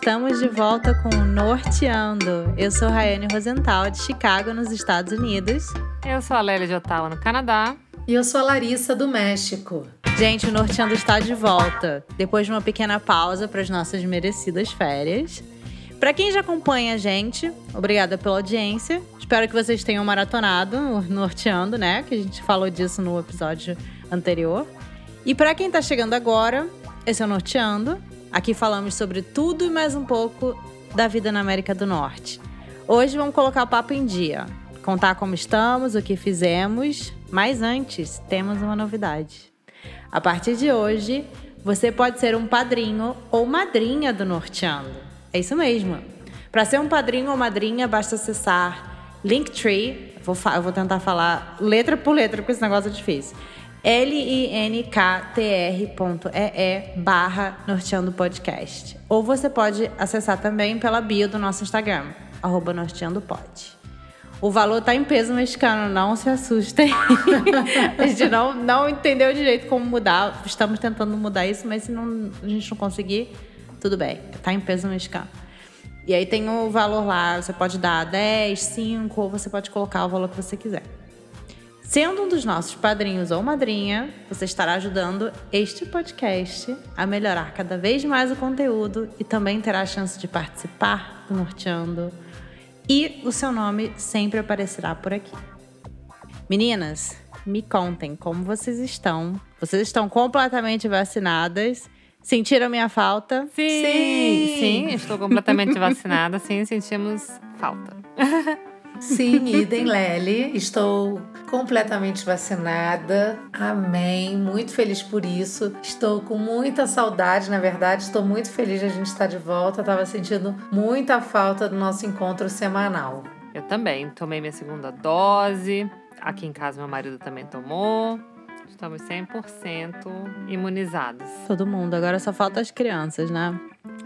estamos de volta com o Norteando. Eu sou Rayane Rosenthal, de Chicago, nos Estados Unidos. Eu sou a Lélia de Ottawa, no Canadá. E eu sou a Larissa, do México. Gente, o Norteando está de volta, depois de uma pequena pausa para as nossas merecidas férias. Para quem já acompanha a gente, obrigada pela audiência. Espero que vocês tenham maratonado o Norteando, né? Que a gente falou disso no episódio anterior. E para quem está chegando agora, esse é o Norteando. Aqui falamos sobre tudo e mais um pouco da vida na América do Norte. Hoje vamos colocar o papo em dia, contar como estamos, o que fizemos, mas antes temos uma novidade. A partir de hoje, você pode ser um padrinho ou madrinha do Norteando. É isso mesmo. Para ser um padrinho ou madrinha, basta acessar Linktree. Vou, vou tentar falar letra por letra, porque esse negócio é difícil linktr.ee barra Norteando Podcast. Ou você pode acessar também pela bio do nosso Instagram, arroba norteandopod. O valor tá em peso mexicano, não se assustem. a gente não, não entendeu direito como mudar. Estamos tentando mudar isso, mas se não, a gente não conseguir, tudo bem. Tá em peso mexicano. E aí tem o valor lá, você pode dar 10, 5, ou você pode colocar o valor que você quiser. Sendo um dos nossos padrinhos ou madrinha, você estará ajudando este podcast a melhorar cada vez mais o conteúdo e também terá a chance de participar do Norteando. E o seu nome sempre aparecerá por aqui. Meninas, me contem como vocês estão. Vocês estão completamente vacinadas? Sentiram minha falta? Sim! Sim, sim estou completamente vacinada. Sim, sentimos falta. Sim, idem Lely. Estou completamente vacinada. Amém. Muito feliz por isso. Estou com muita saudade, na verdade. Estou muito feliz de a gente estar de volta. Estava sentindo muita falta do nosso encontro semanal. Eu também. Tomei minha segunda dose. Aqui em casa, meu marido também tomou. Estamos 100% imunizados. Todo mundo. Agora só falta as crianças, né?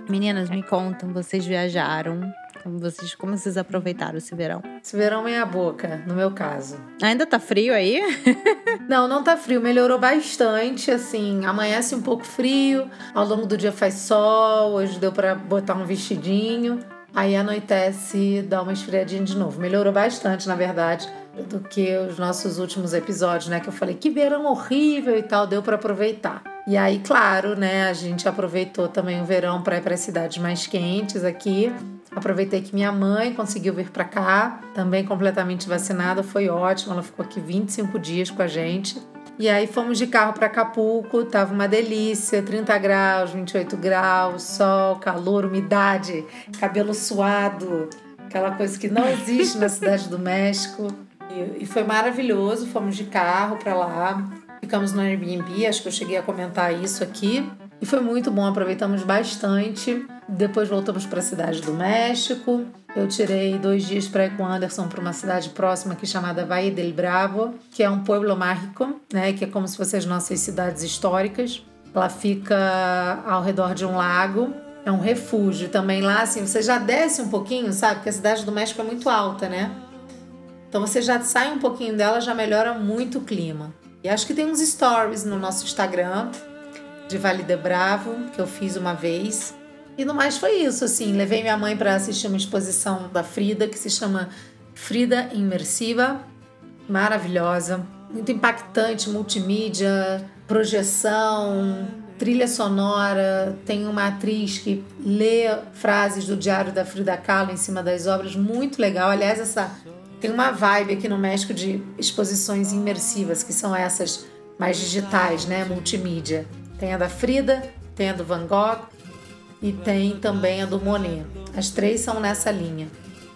Meninas, me contam, vocês viajaram como vocês, como vocês aproveitaram esse verão? Esse verão meia boca, no meu caso. Ainda tá frio aí? não, não tá frio. Melhorou bastante, assim. Amanhece um pouco frio, ao longo do dia faz sol. Hoje deu para botar um vestidinho. Aí anoitece, dá uma esfriadinha de novo. Melhorou bastante, na verdade, do que os nossos últimos episódios, né? Que eu falei que verão horrível e tal, deu para aproveitar. E aí, claro, né, a gente aproveitou também o verão para ir para cidades mais quentes aqui. Aproveitei que minha mãe conseguiu vir para cá, também completamente vacinada, foi ótimo. Ela ficou aqui 25 dias com a gente. E aí fomos de carro para Acapulco, tava uma delícia, 30 graus, 28 graus, sol, calor, umidade, cabelo suado, aquela coisa que não existe na cidade do México. E, foi maravilhoso, fomos de carro para lá, ficamos no Airbnb, acho que eu cheguei a comentar isso aqui. E foi muito bom, aproveitamos bastante. Depois voltamos para a cidade do México. Eu tirei dois dias para ir com o Anderson para uma cidade próxima aqui chamada Valle del Bravo, que é um pueblo mágico, né? Que é como se fossem as nossas cidades históricas. Ela fica ao redor de um lago. É um refúgio também lá, assim, você já desce um pouquinho, sabe? Porque a cidade do México é muito alta, né? Então você já sai um pouquinho dela, já melhora muito o clima. E acho que tem uns stories no nosso Instagram de Vale de Bravo, que eu fiz uma vez. E no mais foi isso, assim. Levei minha mãe para assistir uma exposição da Frida, que se chama Frida Imersiva. Maravilhosa, muito impactante, multimídia, projeção, trilha sonora. Tem uma atriz que lê frases do Diário da Frida Kahlo em cima das obras, muito legal. Aliás, essa tem uma vibe aqui no México de exposições imersivas, que são essas mais digitais, né, multimídia. Tem a da Frida, tem a do Van Gogh e tem também a do Monet. As três são nessa linha.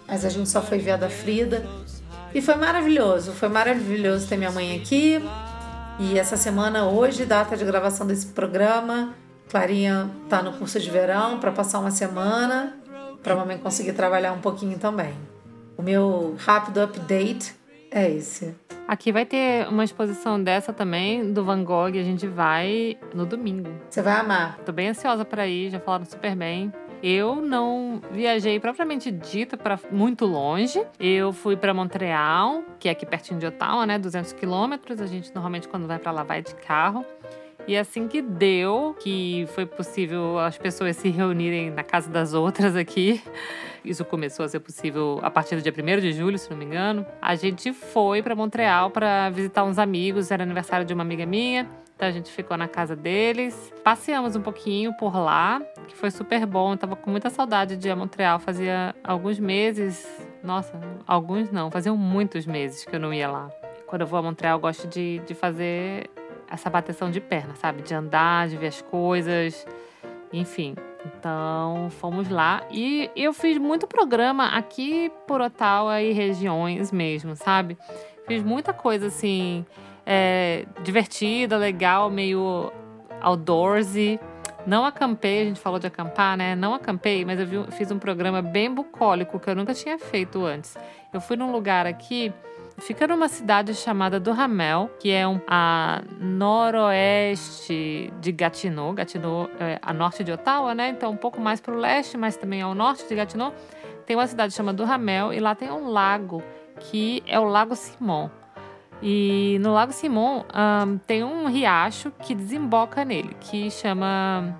Mas a gente só foi ver a da Frida. E foi maravilhoso, foi maravilhoso ter minha mãe aqui. E essa semana, hoje, data de gravação desse programa, Clarinha tá no curso de verão para passar uma semana, para a mamãe conseguir trabalhar um pouquinho também. O meu rápido update é esse. Aqui vai ter uma exposição dessa também, do Van Gogh, a gente vai no domingo. Você vai amar. Tô bem ansiosa para ir, já falaram super bem. Eu não viajei propriamente dita para muito longe. Eu fui para Montreal, que é aqui pertinho de Ottawa, né, 200 quilômetros. A gente normalmente quando vai para lá vai de carro. E assim que deu, que foi possível as pessoas se reunirem na casa das outras aqui, isso começou a ser possível a partir do dia 1 de julho, se não me engano. A gente foi para Montreal para visitar uns amigos, era aniversário de uma amiga minha. Então a gente ficou na casa deles, passeamos um pouquinho por lá, que foi super bom. Eu tava com muita saudade de ir a Montreal, fazia alguns meses, nossa, alguns não, faziam muitos meses que eu não ia lá. Quando eu vou a Montreal, eu gosto de, de fazer essa bateção de perna, sabe? De andar, de ver as coisas, enfim. Então, fomos lá e eu fiz muito programa aqui por Ottawa e regiões mesmo, sabe? Fiz muita coisa assim, é, divertida, legal, meio outdoorsy. Não acampei, a gente falou de acampar, né? Não acampei, mas eu vi, fiz um programa bem bucólico que eu nunca tinha feito antes. Eu fui num lugar aqui Fica numa cidade chamada Duhamel, que é um, a noroeste de Gatineau. Gatineau é a norte de Ottawa, né? Então um pouco mais para o leste, mas também ao norte de Gatineau. Tem uma cidade chamada Duhamel e lá tem um lago que é o Lago Simon. E no Lago Simon um, tem um riacho que desemboca nele, que chama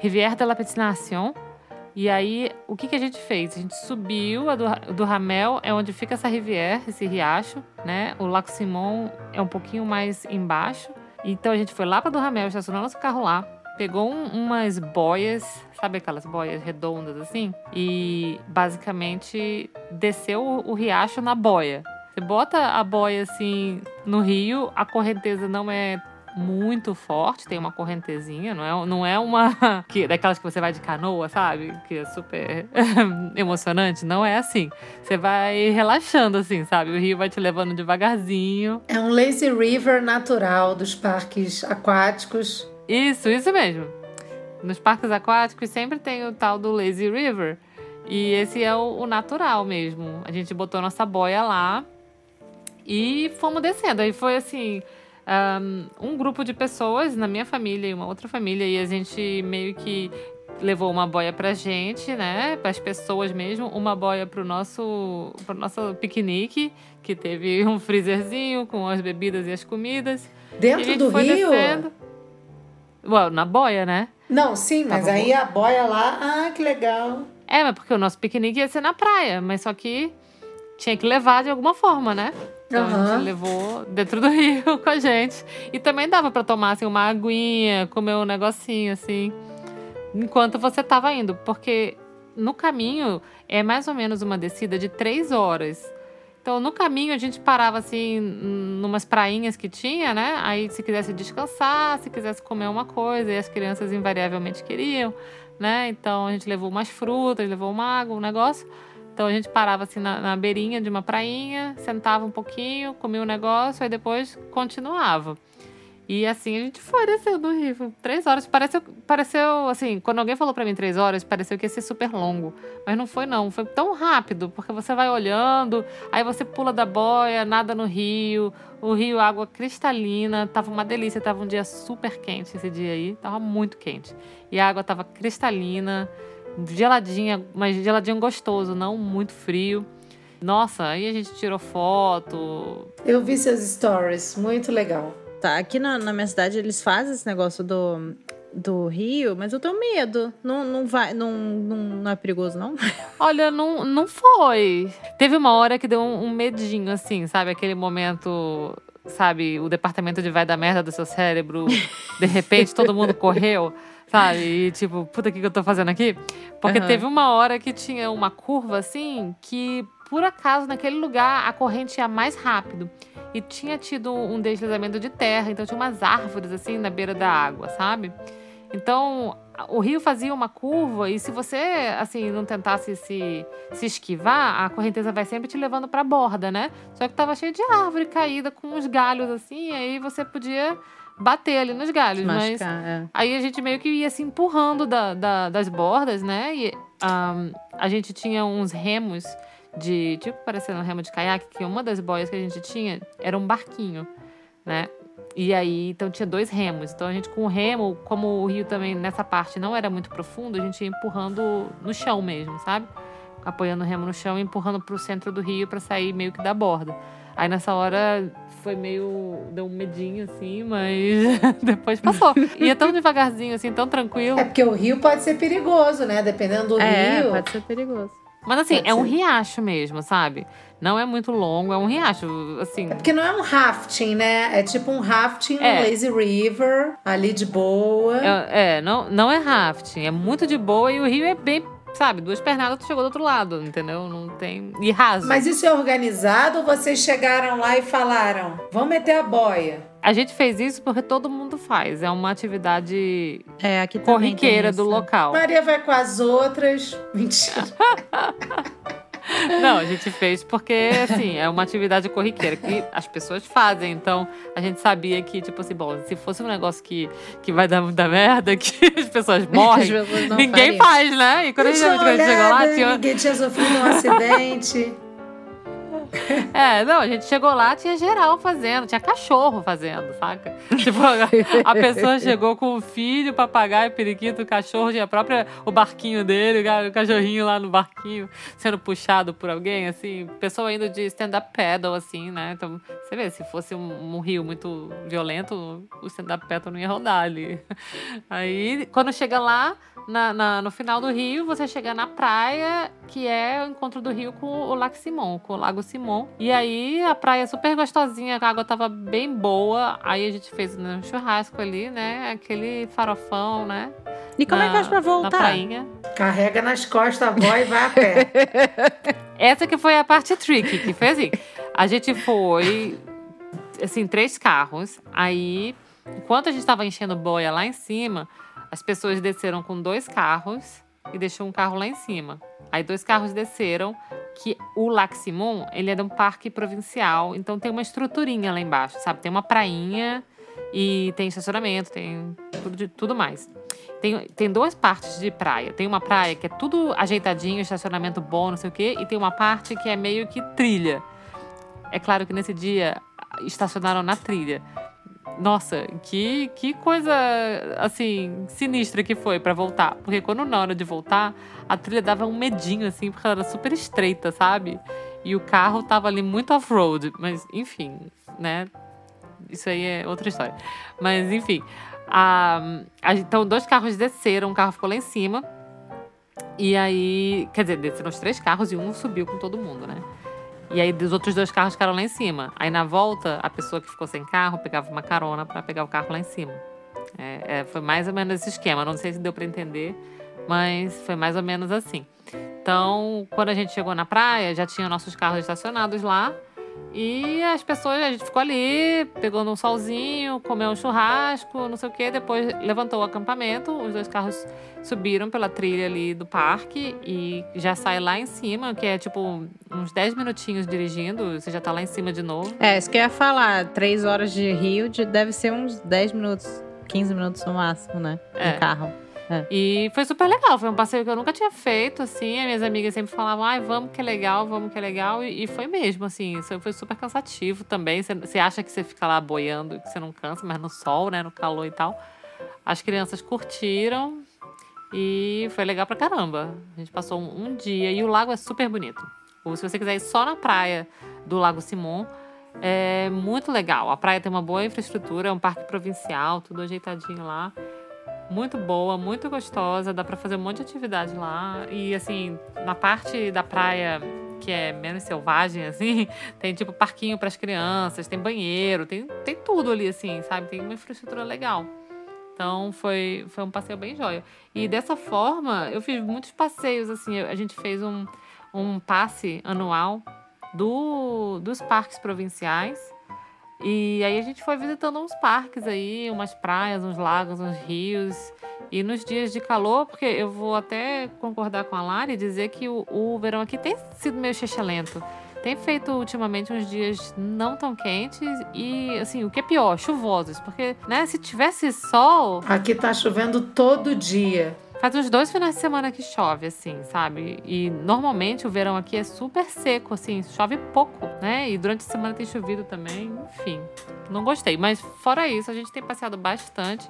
Rivière de la Petite Nation. E aí, o que, que a gente fez? A gente subiu a do, do Ramel, é onde fica essa rivière, esse riacho, né? O Lago Simon é um pouquinho mais embaixo. Então a gente foi lá para do Ramel, estacionou nosso carro lá, pegou um, umas boias, sabe aquelas boias redondas assim? E basicamente desceu o, o riacho na boia. Você bota a boia assim no rio, a correnteza não é muito forte, tem uma correntezinha, não é, não é uma que daquelas que você vai de canoa, sabe? Que é super emocionante, não é assim. Você vai relaxando assim, sabe? O rio vai te levando devagarzinho. É um lazy river natural dos parques aquáticos. Isso, isso mesmo. Nos parques aquáticos sempre tem o tal do lazy river. E esse é o, o natural mesmo. A gente botou nossa boia lá e fomos descendo. Aí foi assim, um, grupo de pessoas na minha família e uma outra família, e a gente meio que levou uma boia pra gente, né? Para as pessoas mesmo, uma boia pro nosso, pro nosso piquenique, que teve um freezerzinho com as bebidas e as comidas. Dentro do rio? Descendo. Well, na boia, né? Não, sim, mas Tava aí bom. a boia lá, ah, que legal. É, mas porque o nosso piquenique ia ser na praia, mas só que tinha que levar de alguma forma, né? Então uhum. a gente levou dentro do rio com a gente. E também dava para tomar assim, uma aguinha, comer um negocinho assim, enquanto você tava indo. Porque no caminho é mais ou menos uma descida de três horas. Então, no caminho, a gente parava assim, numas prainhas que tinha, né? Aí, se quisesse descansar, se quisesse comer uma coisa, e as crianças invariavelmente queriam, né? Então, a gente levou umas frutas, levou uma água, um negócio. Então a gente parava assim na, na beirinha de uma prainha, sentava um pouquinho, comia um negócio, aí depois continuava. E assim a gente foi descendo no rio. Três horas. Pareceu, pareceu, assim, quando alguém falou para mim três horas, pareceu que ia ser super longo. Mas não foi, não. Foi tão rápido, porque você vai olhando, aí você pula da boia, nada no rio. O rio, água cristalina. Tava uma delícia. Tava um dia super quente esse dia aí. Tava muito quente. E a água tava cristalina geladinha, mas geladinho gostoso, não muito frio. Nossa, aí a gente tirou foto. Eu vi seus stories, muito legal. Tá, aqui na, na minha cidade eles fazem esse negócio do, do Rio, mas eu tenho medo. Não, não, vai, não, não, não é perigoso, não? Olha, não, não foi. Teve uma hora que deu um, um medinho, assim, sabe? Aquele momento, sabe? O departamento de vai da merda do seu cérebro. De repente, todo mundo correu. Sabe? E tipo, puta, o que, que eu tô fazendo aqui? Porque uhum. teve uma hora que tinha uma curva assim que, por acaso, naquele lugar a corrente ia mais rápido. E tinha tido um deslizamento de terra, então tinha umas árvores assim na beira da água, sabe? Então, o rio fazia uma curva e se você, assim, não tentasse se, se esquivar, a correnteza vai sempre te levando para a borda, né? Só que tava cheio de árvore caída com uns galhos assim, e aí você podia bater ali nos galhos. Machucar, mas é. aí a gente meio que ia se empurrando da, da das bordas, né? E um, a gente tinha uns remos de. Tipo, parecendo um remo de caiaque, que uma das boias que a gente tinha era um barquinho, né? E aí, então tinha dois remos. Então a gente com o remo, como o rio também nessa parte não era muito profundo, a gente ia empurrando no chão mesmo, sabe? Apoiando o remo no chão e empurrando para o centro do rio para sair meio que da borda. Aí nessa hora foi meio. deu um medinho assim, mas depois passou. Ia tão devagarzinho, assim, tão tranquilo. É porque o rio pode ser perigoso, né? Dependendo do é, rio. pode ser perigoso. Mas assim, Pode é um ser. riacho mesmo, sabe? Não é muito longo, é um riacho, assim. É porque não é um rafting, né? É tipo um rafting É. no Lazy River, ali de boa. É, é, não, não é rafting, é muito de boa e o rio é bem, sabe, duas pernadas tu chegou do outro lado, entendeu? Não tem. E raso. Mas isso é organizado ou vocês chegaram lá e falaram, vamos meter a boia? A gente fez isso porque todo mundo faz. É uma atividade É, corriqueira do local. Maria vai com as outras. Mentira. Não, a gente fez porque, assim, é uma atividade corriqueira que as pessoas fazem. Então, a gente sabia que, tipo assim, bom, se fosse um negócio que, que vai dar muita merda, que as pessoas As morrem, pessoas não ninguém fariam. faz, né? E quando a gente, quando a gente chegou lá, tinha. Ninguém tinha sofrido um acidente. É, não, a gente chegou lá, tinha geral fazendo, tinha cachorro fazendo, saca? Tipo, a, a pessoa chegou com o filho, papagaio, periquito, o cachorro, tinha a própria, o barquinho dele, o ca- o cachorrinho lá no barquinho, sendo puxado por alguém, assim, pessoa indo de stand-up paddle, assim, né? Então, você vê, se fosse um, um rio muito violento, o stand-up paddle não ia rodar ali. Aí, quando chega lá, na, na- no final do rio, você chega na praia, que é o encontro do rio com o Lago Simon, com o Lago Simon. E aí a praia é super gostosinha, a água tava bem boa. Aí a gente fez um churrasco ali, né? Aquele farofão, né? E como é que faz pra Na voltar? prainha. Carrega nas costas a avó e vai a pé. Essa que foi a parte tricky, que foi assim. A gente foi, assim, três carros. Aí, enquanto a gente tava enchendo boia lá em cima, as pessoas desceram com dois carros e deixou um carro lá em cima. Aí dois carros desceram, que o Lac Simon, ele é de um parque provincial, então tem uma estruturinha lá embaixo, sabe? Tem uma prainha e tem estacionamento, tem tudo, de- tudo mais. Tem, tem duas partes de praia. Tem uma praia que é tudo ajeitadinho, estacionamento bom, não sei o quê, e tem uma parte que é meio que trilha. É claro que nesse dia estacionaram na trilha. Nossa, que, que coisa assim sinistra que foi pra voltar. Porque quando na hora de voltar, a trilha dava um medinho assim, porque ela era super estreita, sabe? E o carro tava ali muito off-road, mas enfim, né? Isso aí é outra história. Mas enfim, a, a- então dois carros desceram, um carro ficou lá em cima. E aí, quer dizer, desceram os três carros e um subiu com todo mundo, né? E aí os outros dois carros ficaram lá em cima. Aí na volta, a pessoa que ficou sem carro pegava uma carona para pegar o carro lá em cima. É, é, foi mais ou menos esse esquema. Não sei se deu para entender, mas foi mais ou menos assim. Então, quando a gente chegou na praia, já tinha nossos carros estacionados lá. E as pessoas, a gente ficou ali, pegou um solzinho, comeu um churrasco, não sei o quê. Depois levantou o acampamento, os dois carros subiram pela trilha ali do parque e já sai lá em cima, que é tipo uns 10 minutinhos dirigindo, você já tá lá em cima de novo. É, isso que eu ia falar. Três horas de Rio de- deve ser uns 10 minutos, 15 minutos no máximo, né? É. No carro. E foi super legal, foi um passeio que eu nunca tinha feito, assim. As minhas amigas sempre falavam, ai, vamos que é legal, vamos que é legal. E, e foi mesmo, assim, foi super cansativo também. Você acha que você fica lá boiando, que você não cansa, mas no sol, né, no calor e tal. As crianças curtiram e foi legal pra caramba. A gente passou um, um dia e o lago é super bonito. Ou se você quiser ir só na praia do Lago Simon, é muito legal. A praia tem uma boa infraestrutura, é um parque provincial, tudo ajeitadinho lá. Muito boa, muito gostosa, dá pra fazer um monte de atividade lá. E assim, na parte da praia que é menos selvagem, assim, tem tipo parquinho pras crianças, tem banheiro, tem, tem tudo ali, assim, sabe? Tem uma infraestrutura legal. Então foi, foi um passeio bem jóia. E dessa forma, eu fiz muitos passeios, assim, a gente fez um, um passe anual do, dos parques provinciais. E aí a gente foi visitando uns parques aí, umas praias, uns lagos, uns rios. E nos dias de calor, porque eu vou até concordar com a Lari e dizer que o, o verão aqui tem sido meio lento Tem feito ultimamente uns dias não tão quentes e, assim, o que é pior, chuvosos. Porque, né, se tivesse sol, Aqui tá chovendo todo dia. Faz uns dois finais de semana que chove, assim, sabe? E normalmente o verão aqui é super seco, assim, chove pouco, né? E durante a semana tem chovido também, enfim. Não gostei. Mas fora isso, a gente tem passeado bastante.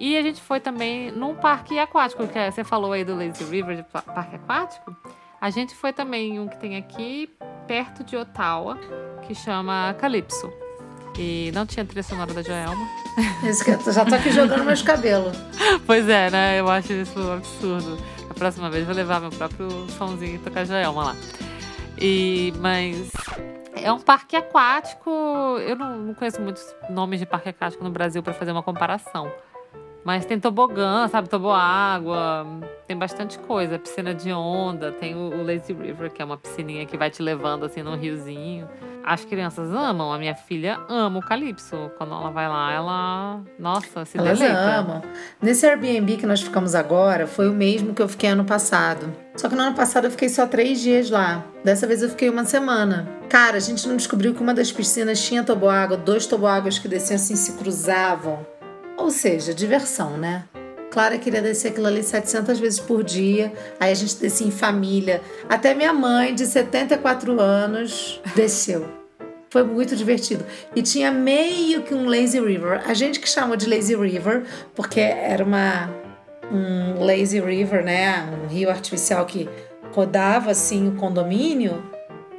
E a gente foi também num parque aquático, que é- você falou aí do Lazy River, de pa- parque aquático. A gente foi também um que tem aqui, perto de Ottawa, que chama Calypso. E não tinha trilha sonora da Joelma. Isso que eu já tô aqui jogando meus cabelos. Pois é, né? Eu acho isso um absurdo. A próxima vez vou levar meu próprio somzinho e tocar Joelma lá. E, mas é um parque aquático. Eu não, não conheço muitos nomes de parque aquático no Brasil para fazer uma comparação. Mas tem tobogã, sabe? Toboágua, tem bastante coisa. Piscina de onda, tem o, Lazy River, que é uma piscininha que vai te levando assim num riozinho. As crianças amam, a minha filha ama o Calypso. Quando ela vai lá, ela. Nossa, se Elas deleita. amam. Nesse Airbnb que nós ficamos agora, foi o mesmo que eu fiquei ano passado. Só que no ano passado eu fiquei só três dias lá. Dessa vez eu fiquei uma semana. Cara, a gente não descobriu que uma das piscinas tinha toboágua, dois toboáguas que desciam assim, se cruzavam. Ou seja, diversão, né? Clara queria descer aquilo ali 700 vezes por dia. Aí a gente descia em família. Até minha mãe, de 74 anos, desceu. Foi muito divertido. E tinha meio que um lazy river. A gente que chama de lazy river, porque era uma um lazy river, né? Um rio artificial que rodava assim o condomínio.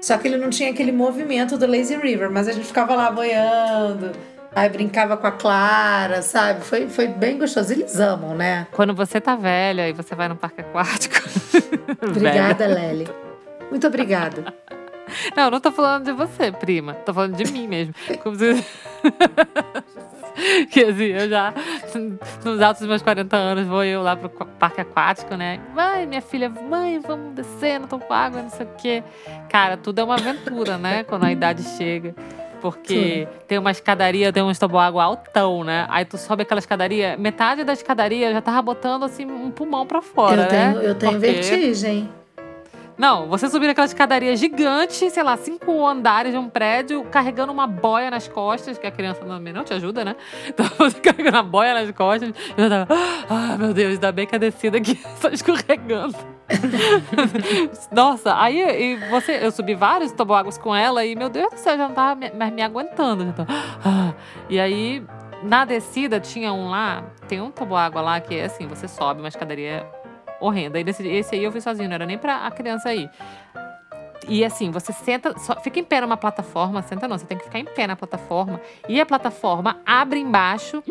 Só que ele não tinha aquele movimento do lazy river, mas a gente ficava lá boiando Aí brincava com a Clara, sabe? Foi, foi bem gostoso. Eles amam, né? Quando você tá velha e você vai no parque aquático. obrigada, Lely. Muito obrigada. Não, não tô falando de você, prima. Tô falando de mim mesmo. Como se... que assim, eu já, nos altos dos meus 40 anos, vou eu lá pro parque aquático, né? Vai, minha filha, mãe, vamos descer, não tô com água, não sei o quê. Cara, tudo é uma aventura, né? Quando a idade chega. Porque Sim. tem uma escadaria, tem um toboágua altão, né? Aí tu sobe aquela escadaria, metade da escadaria já tava botando assim um pulmão para fora, eu né? Tenho, eu tenho Porque... vertigem. Não, você subir naquela escadaria gigante, sei lá, cinco andares de um prédio, carregando uma boia nas costas, que a criança também não te ajuda, né? Então você carregando a boia nas costas, e eu tava, ah, meu Deus, ainda bem que a descida aqui só escorregando. Nossa, aí e você, eu subi vários toboáguas com ela e, meu Deus do céu, já não tava me, me aguentando. Já tava, ah. E aí, na descida, tinha um lá, tem um toboágua lá que é assim, você sobe uma escadaria horrenda. E esse aí eu fui sozinho, não era nem pra a criança ir. E assim, você senta, só, fica em pé numa plataforma, senta não, você tem que ficar em pé na plataforma. E a plataforma abre embaixo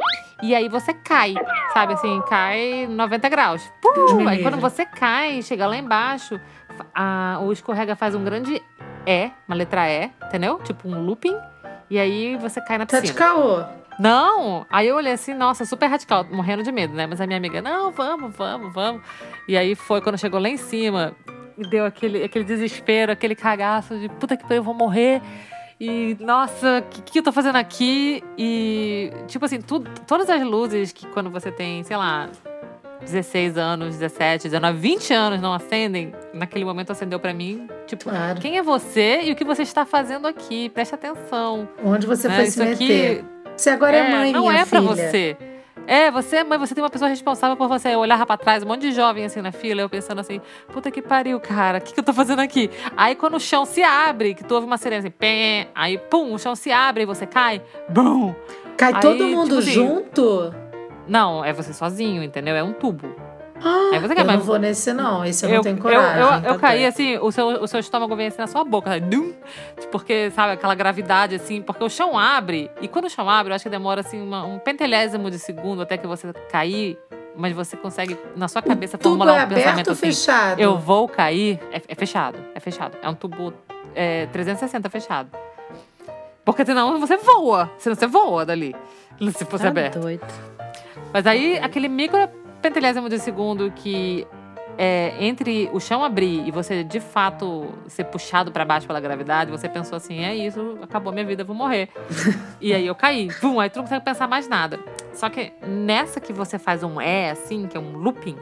e aí você cai, sabe assim, cai 90 graus. Pum, aí quando você cai, chega lá embaixo, a, o escorrega faz um grande E, uma letra E, entendeu? Tipo um looping. E aí você cai na piscina. Tá de caô. Não! Aí eu olhei assim, nossa, super radical, morrendo de medo, né? Mas a minha amiga, não, vamos, vamos, vamos. E aí foi quando chegou lá em cima, e deu aquele, aquele desespero, aquele cagaço de puta que pariu, eu vou morrer. E, nossa, o que, que eu tô fazendo aqui? E, tipo assim, tudo, todas as luzes que quando você tem, sei lá, 16 anos, 17, 19, 20 anos não acendem, naquele momento acendeu para mim. Tipo, claro. quem é você e o que você está fazendo aqui? Preste atenção. Onde você né? foi Isso se meter? Aqui, você agora é, é mãe, não minha é para você. É, você é mãe, você tem uma pessoa responsável por você. Eu olhava pra trás, um monte de jovem assim na fila, eu pensando assim, puta que pariu, cara, o que, que eu tô fazendo aqui? Aí quando o chão se abre, que tu ouve uma sirene assim, pé, aí pum, o chão se abre e você cai, bum. Cai aí, todo mundo tipo, assim, junto? Não, é você sozinho, entendeu? É um tubo. Ah, Aí você quer, eu não vou nesse não, esse eu, eu não tenho coragem. Eu, eu, eu caí assim, o seu, o seu estômago vem assim na sua boca, sabe? porque, sabe, aquela gravidade assim, porque o chão abre, e quando o chão abre, eu acho que demora assim uma, um pentelésimo de segundo até que você cair, mas você consegue, na sua cabeça, o formular é um pensamento assim, fechado? eu vou cair, é, é, fechado, é fechado. É um tubo é, 360 fechado. Porque senão você voa, senão você voa dali, se fosse tá aberto. Doido. Mas aí, aquele micro pentelésimo de segundo que é, entre o chão abrir e você de fato ser puxado para baixo pela gravidade, você pensou assim: é isso, acabou minha vida, vou morrer. e aí eu caí. Vum, aí tu não consegue pensar mais nada. Só que nessa que você faz um é assim, que é um looping,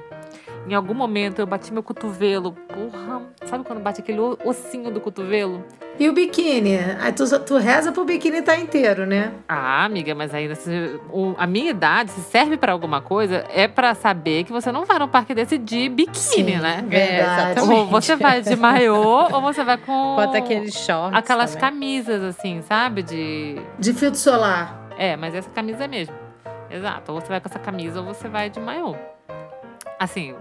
em algum momento eu bati meu cotovelo. Porra, sabe quando bate aquele ossinho do cotovelo? E o biquíni? Aí tu, tu reza pro biquíni estar tá inteiro, né? Ah, amiga, mas ainda se, o, a minha idade, se serve para alguma coisa, é para saber que você não vai num parque desse de biquíni, Sim, né? É, exatamente. Ou você vai de maiô, ou você vai com. Bota aqueles shorts. Aquelas também. camisas, assim, sabe? De. De filtro solar. É, mas essa camisa mesmo. Exato. Ou você vai com essa camisa ou você vai de maiô. Assim,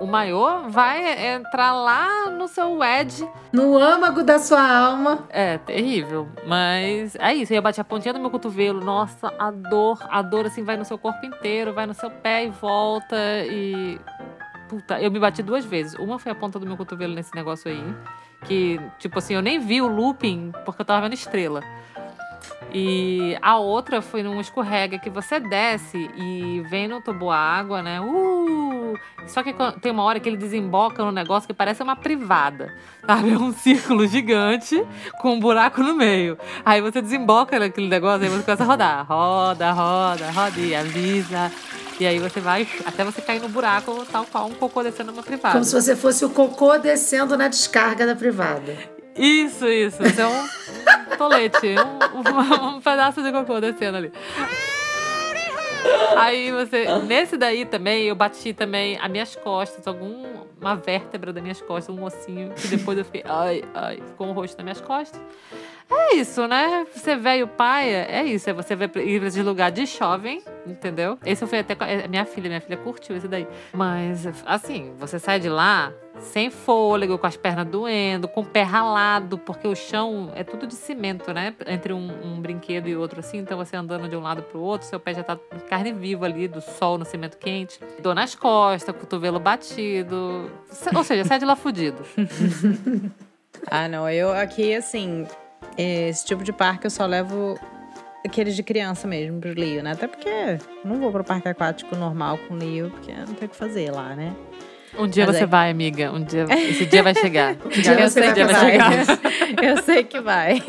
o maiô vai entrar lá no seu edge. No âmago da sua alma. É, terrível. Mas é isso. Eu bati a pontinha do meu cotovelo. Nossa, a dor, a dor assim vai no seu corpo inteiro, vai no seu pé e volta. E. Puta, eu me bati duas vezes. Uma foi a ponta do meu cotovelo nesse negócio aí. Que, tipo assim, eu nem vi o looping porque eu tava vendo estrela. E a outra foi num escorrega que você desce e vem no tubo água, né? Uh! Só que tem uma hora que ele desemboca num negócio que parece uma privada. Sabe? É um círculo gigante com um buraco no meio. Aí você desemboca naquele negócio, aí você começa a rodar. Roda, roda, roda e avisa. E aí você vai até você cair no buraco, tal qual um cocô descendo numa privada. Como se você fosse o cocô descendo na descarga da privada. Isso, isso. Isso é um tolete. Um, um, um pedaço de cocô descendo ali. Aí você. Nesse daí também, eu bati também as minhas costas, alguma vértebra das minhas costas, um ossinho, que depois eu fiquei. Ai, ai, com o rosto nas minhas costas. É isso, né? Você velho paia, é isso. É você ir pra esse lugar de jovem, entendeu? Esse eu fui até a minha filha. Minha filha curtiu esse daí. Mas, assim, você sai de lá sem fôlego, com as pernas doendo, com o pé ralado, porque o chão é tudo de cimento, né? Entre um, um brinquedo e outro, assim. Então, você andando de um lado pro outro, seu pé já tá carne viva ali, do sol no cimento quente. Dor nas costas, cotovelo batido. Ou seja, sai de lá fudido. ah, não. Eu aqui, assim esse tipo de parque eu só levo aqueles de criança mesmo pro Lio, né? Até porque não vou pro parque aquático normal com o Lio, porque não tem o que fazer lá, né? Um dia Mas você é... vai, amiga. Um dia, esse dia vai chegar. um dia eu sei que vai. Chegar. eu sei que vai.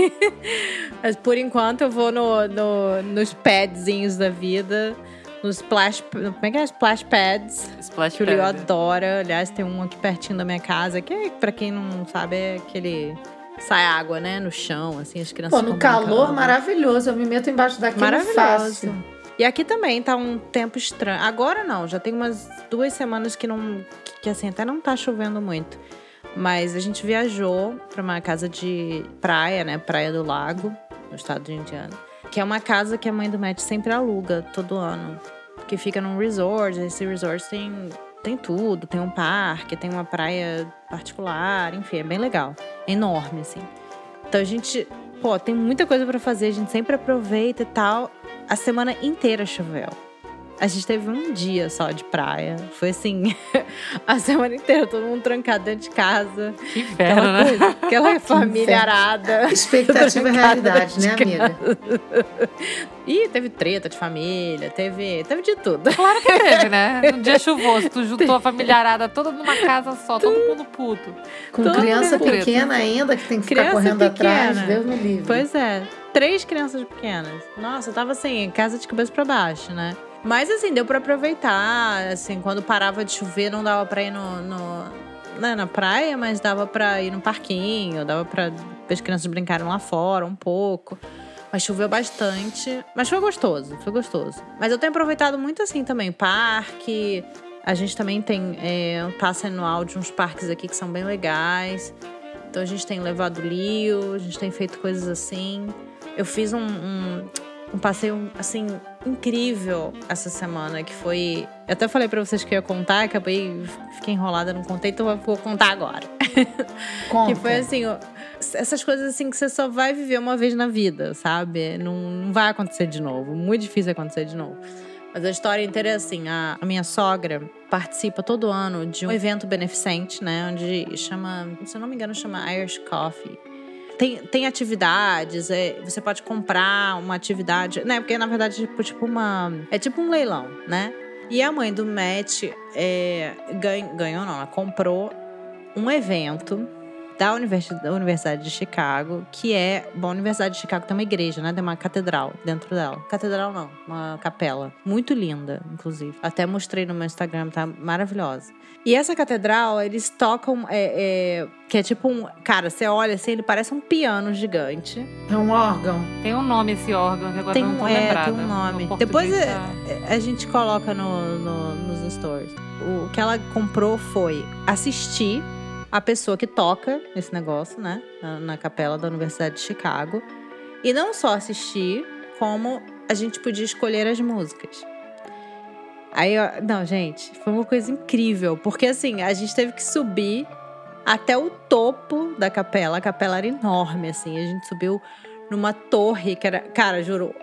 Mas por enquanto eu vou no, no, nos padzinhos da vida. Nos splash. Como é que é? Splash pads. Splash que o Leo adora. Aliás, tem um aqui pertinho da minha casa, que é, pra quem não sabe, é aquele sai água, né, no chão, assim, as crianças. Pô, no calor, maravilhoso. Eu me meto embaixo daquele maravilhoso. fácil. E aqui também tá um tempo estranho. Agora não, já tem umas duas semanas que não. que assim, até não tá chovendo muito. Mas a gente viajou para uma casa de praia, né? Praia do Lago, no estado de Indiana. Que é uma casa que a mãe do Matt sempre aluga todo ano. Que fica num resort. Esse resort tem tem tudo, tem um parque, tem uma praia particular, enfim, é bem legal. É enorme, assim. Então a gente, pô, tem muita coisa para fazer, a gente sempre aproveita e tal. A semana inteira choveu. A gente teve um dia só de praia. Foi assim, a semana inteira, todo mundo trancado dentro de casa. Que inferno, aquela, né? aquela família arada. Expectativa e realidade, né, amiga? E teve treta de família, teve, teve de tudo. Claro que teve, né? Um dia chuvoso, tu juntou a família arada toda numa casa só, todo mundo puto. Com todo criança pequena ainda, que tem que ficar criança correndo pequena. atrás, Deus me livre. Pois é, três crianças pequenas. Nossa, eu tava assim, casa de cabeça pra baixo, né? Mas assim, deu para aproveitar. Assim, quando parava de chover, não dava pra ir no, no né, na praia, mas dava pra ir no parquinho, dava pra as crianças brincarem lá fora um pouco. Mas choveu bastante. Mas foi gostoso, foi gostoso. Mas eu tenho aproveitado muito assim também, parque. A gente também tem é, um passe anual de uns parques aqui que são bem legais. Então a gente tem levado Lio, a gente tem feito coisas assim. Eu fiz um, um um passeio, assim, incrível essa semana, que foi... Eu até falei para vocês que eu ia contar, acabei, fiquei enrolada, não contei, então vou contar agora. Conta. que foi assim, essas coisas assim que você só vai viver uma vez na vida, sabe? Não, não vai acontecer de novo, muito difícil acontecer de novo. Mas a história inteira é assim: a, a, minha sogra participa todo ano de um evento beneficente, né? Onde chama, se eu não me engano, chama Irish Coffee tem, tem atividades, é, você pode comprar uma atividade, né? Porque na verdade é tipo, tipo uma. É tipo um leilão, né? E a mãe do Matt é, ganhou, ganhou, não, ela comprou um evento da Universidade, da Universidade de Chicago, que é. Bom, a Universidade de Chicago tem uma igreja, né? Tem uma catedral dentro dela. Catedral não, uma capela. Muito linda, inclusive. Até mostrei no meu Instagram, tá maravilhosa. E essa catedral, eles tocam. É, é, que é tipo um. Cara, você olha assim, ele parece um piano gigante. É um órgão. Tem um nome esse órgão, que agora tem, não tô é, lembrada. Tem um nome. Depois a, tá... a, gente coloca no, no, nos stories. O que ela comprou foi assistir a pessoa que toca esse negócio, né? Na, na capela da Universidade de Chicago. E não só assistir, como a gente podia escolher as músicas. Aí, não, gente, foi uma coisa incrível. Porque assim, a gente teve que subir até o topo da capela. A capela era enorme, assim. A gente subiu numa torre que era. Cara, juro,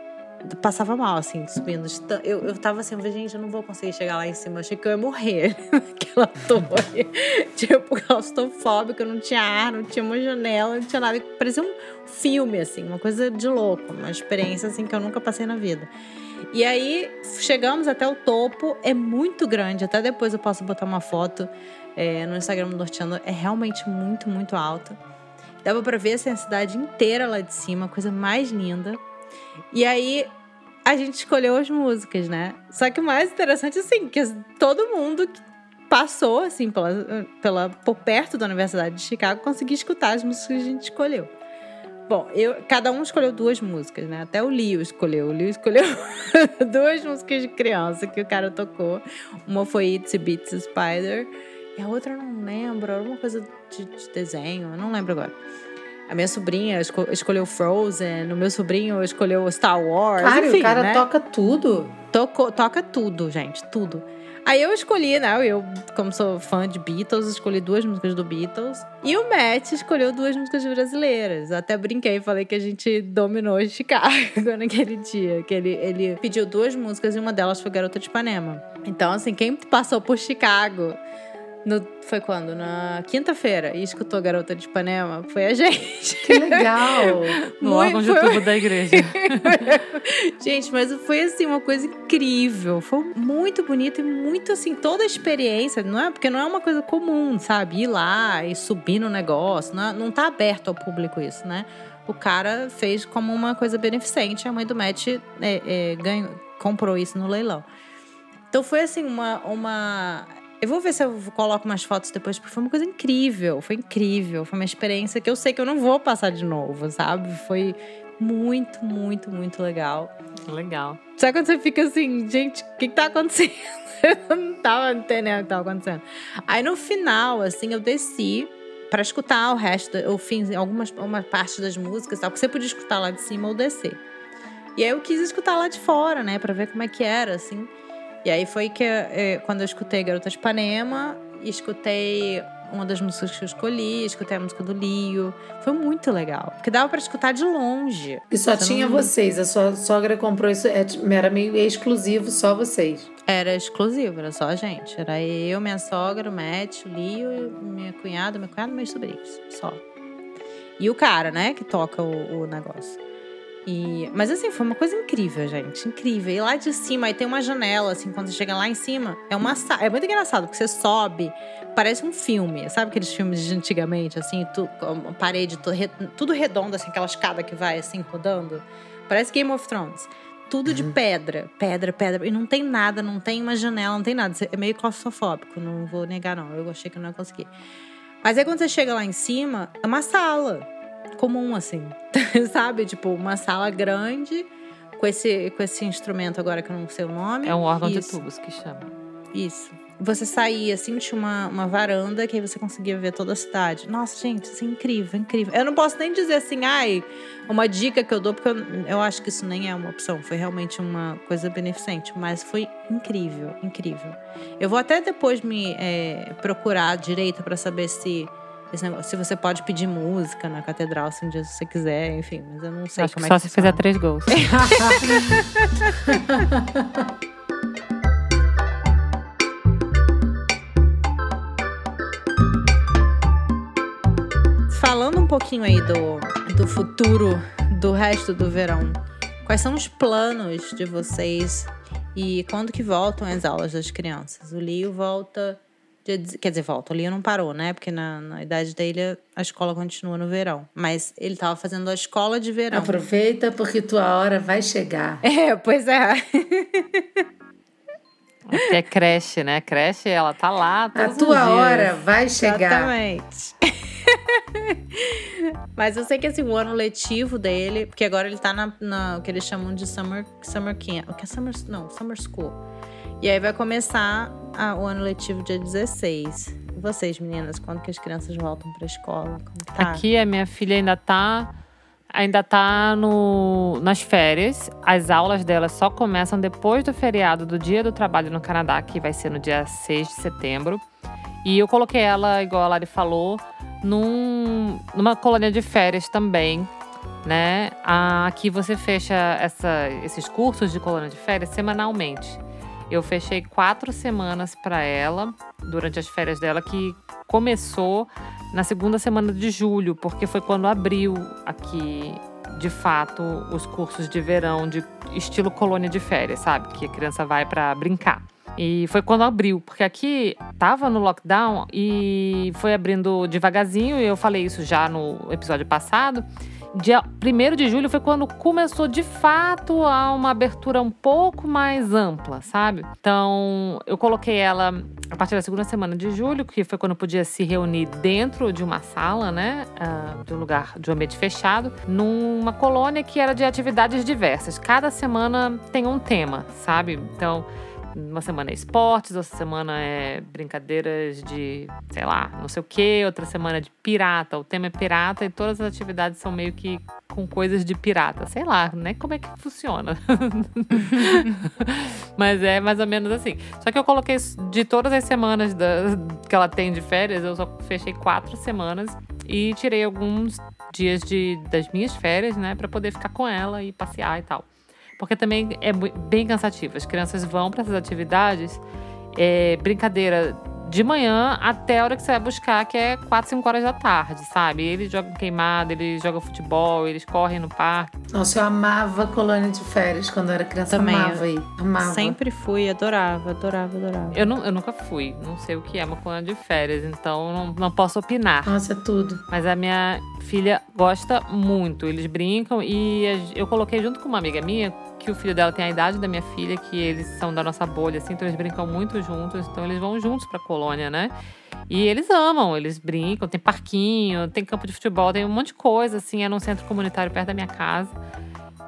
passava mal, assim, subindo. Eu, eu tava assim, gente, eu não vou conseguir chegar lá em cima. Eu achei que eu ia morrer naquela torre. tipo, claustrofóbica, não tinha ar, não tinha uma janela, não tinha nada. Parecia um filme, assim, uma coisa de louco. Uma experiência, assim, que eu nunca passei na vida. E aí, chegamos até o topo. É muito grande. Até depois eu posso botar uma foto é, no Instagram do Norteando. É realmente muito, muito alta. Dava pra ver assim, a cidade inteira lá de cima, coisa mais linda. E aí a gente escolheu as músicas, né? Só que o mais interessante, assim, que todo mundo que passou, assim, pela, pela, por perto da Universidade de Chicago conseguiu escutar as músicas que a gente escolheu. Bom, eu, cada um escolheu duas músicas, né? Até o Leo escolheu. O Leo escolheu duas músicas de criança que o cara tocou. Uma foi Itsy Bitsy Spider e a outra eu não lembro. Era uma coisa de, de desenho, eu não lembro agora. A minha sobrinha esco escolheu Frozen, o meu sobrinho escolheu Star Wars. Cara, enfim, o cara né? toca tudo. Tocou, toca tudo, gente, tudo. Aí eu escolhi, né? Eu, como sou fã de Beatles, escolhi duas músicas do Beatles. E o Matt escolheu duas músicas brasileiras. Até brinquei, falei que a gente dominou Chicago naquele dia. Que ele, ele pediu duas músicas e uma delas foi Garota de Ipanema. Então, assim, quem passou por Chicago no, foi quando? Na quinta-feira. E escutou Garota de Ipanema. Foi a gente. Que legal! no órgão de tubo da igreja. gente, mas foi assim, uma coisa incrível. Foi muito bonito e muito assim, toda a experiência, não é? Porque não é uma coisa comum, sabe? Ir lá e subir no negócio. Não, é, não tá aberto ao público isso, né? O cara fez como uma coisa beneficente. A mãe do Matt é, é, ganhou, comprou isso no leilão. Então foi assim, uma, uma eu vou ver se eu coloco umas fotos depois, porque foi uma coisa incrível. Foi incrível. Foi uma experiência que eu sei que eu não vou passar de novo, sabe? Foi muito, muito, muito legal. Legal. Sabe quando você fica assim, gente, o que, que tá acontecendo? eu não tava entendendo o que tava acontecendo. Aí no final, assim, eu desci para escutar o resto, eu fiz algumas uma parte das músicas, tal, porque você podia escutar lá de cima ou descer. E aí eu quis escutar lá de fora, né, para ver como é que era, assim. E aí foi que é, quando eu escutei Garota de Ipanema, escutei uma das músicas que eu escolhi, escutei a música do Lio. Foi muito legal. Porque dava para escutar de longe. E só tinha não... vocês. A sua sogra comprou isso. É, era meio exclusivo, só vocês. Era exclusivo, era só a gente. Era eu, minha sogra, o Matt, o Lio, minha cunhada, meu cunhado e meus sobrinhos. Só. E o cara, né, que toca o, o negócio. E, mas assim, foi uma coisa incrível, gente. Incrível. E lá de cima, aí tem uma janela, assim, quando você chega lá em cima, é uma É muito engraçado, porque você sobe, parece um filme. Sabe aqueles filmes de antigamente, assim, tu, uma parede tudo, tudo redondo, assim, aquela escada que vai assim rodando? Parece Game of Thrones. Tudo de uhum. pedra, pedra, pedra. E não tem nada, não tem uma janela, não tem nada. É meio claustrofóbico, não vou negar, não. Eu achei que não ia conseguir. Mas aí quando você chega lá em cima, é uma sala comum, assim. Sabe? Tipo, uma sala grande com esse, com esse instrumento agora que eu não sei o nome. É um órgão Isso. de tubos que chama. Isso. Você saía, assim, tinha uma, uma varanda que aí você conseguia ver toda a cidade. Nossa, gente, isso é incrível, incrível. Eu não posso nem dizer assim, ai, uma dica que eu dou, porque eu, eu acho que isso nem é uma opção. Foi realmente uma coisa beneficente, mas foi incrível, incrível. Eu vou até depois me é, procurar direito para saber se Negócio, se você pode pedir música na catedral se um dia você quiser, enfim, mas eu não sei Acho como que é só se fizer três gols. Falando um pouquinho aí do, do futuro do resto do verão, quais são os planos de vocês e quando que voltam as aulas das crianças? O Lio volta quer dizer, volta, o Leon não parou, né? Porque na, na idade dele a escola continua no verão. Mas ele estava fazendo a escola de verão. Aproveita porque tua hora vai chegar. É, pois é. Porque é creche, né? Creche, ela tá lá. A tua hora vai chegar. Exatamente. Mas eu sei que assim, o ano letivo dele, porque agora ele tá na, na o que eles chamam de summer, summer camp. O que é summer, não, summer school. E aí vai começar a, o ano letivo dia 16. E vocês, meninas, quando que as crianças voltam para a escola? Tá? Aqui a minha filha ainda tá ainda tá no, nas férias. As aulas dela só começam depois do feriado do Dia do Trabalho no Canadá, que vai ser no dia 6 de setembro. E eu coloquei ela, igual a Lari falou, num, numa colônia de férias também, né? Aqui você fecha essa, esses cursos de colônia de férias semanalmente. Eu fechei quatro semanas para ela durante as férias dela, que começou na segunda semana de julho, porque foi quando abriu aqui, de fato, os cursos de verão de estilo colônia de férias, sabe? Que a criança vai para brincar. E foi quando abriu, porque aqui tava no lockdown e foi abrindo devagarzinho, e eu falei isso já no episódio passado dia 1 de julho foi quando começou de fato a uma abertura um pouco mais ampla, sabe? Então, eu coloquei ela a partir da segunda semana de julho, que foi quando podia se reunir dentro de uma sala, né? Uh, de um lugar, de um ambiente fechado, numa colônia que era de atividades diversas. Cada semana tem um tema, sabe? Então, uma semana é esportes, outra semana é brincadeiras de, sei lá, não sei o quê, outra semana é de pirata. O tema é pirata e todas as atividades são meio que com coisas de pirata. Sei lá, né? Como é que funciona. Mas é mais ou menos assim. Só que eu coloquei de todas as semanas da, que ela tem de férias, eu só fechei quatro semanas e tirei alguns dias de, das minhas férias, né, para poder ficar com ela e passear e tal porque também é bem cansativo. As crianças vão para essas atividades, é, brincadeira de manhã até a hora que você vai buscar, que é 4, 5 horas da tarde, sabe? Eles jogam queimada, eles jogam futebol, eles correm no parque. Nossa, eu amava colônia de férias quando eu era criança. Também. Amava ir. Amava. Sempre fui, adorava, adorava, adorava. Eu, não, eu nunca fui, não sei o que é uma colônia de férias, então não, não posso opinar. Nossa, é tudo. Mas a minha filha gosta muito, eles brincam e eu coloquei junto com uma amiga minha que o filho dela tem a idade da minha filha, que eles são da nossa bolha, assim, então eles brincam muito juntos, então eles vão juntos pra colônia, né? E eles amam, eles brincam, tem parquinho, tem campo de futebol, tem um monte de coisa, assim, é num centro comunitário perto da minha casa.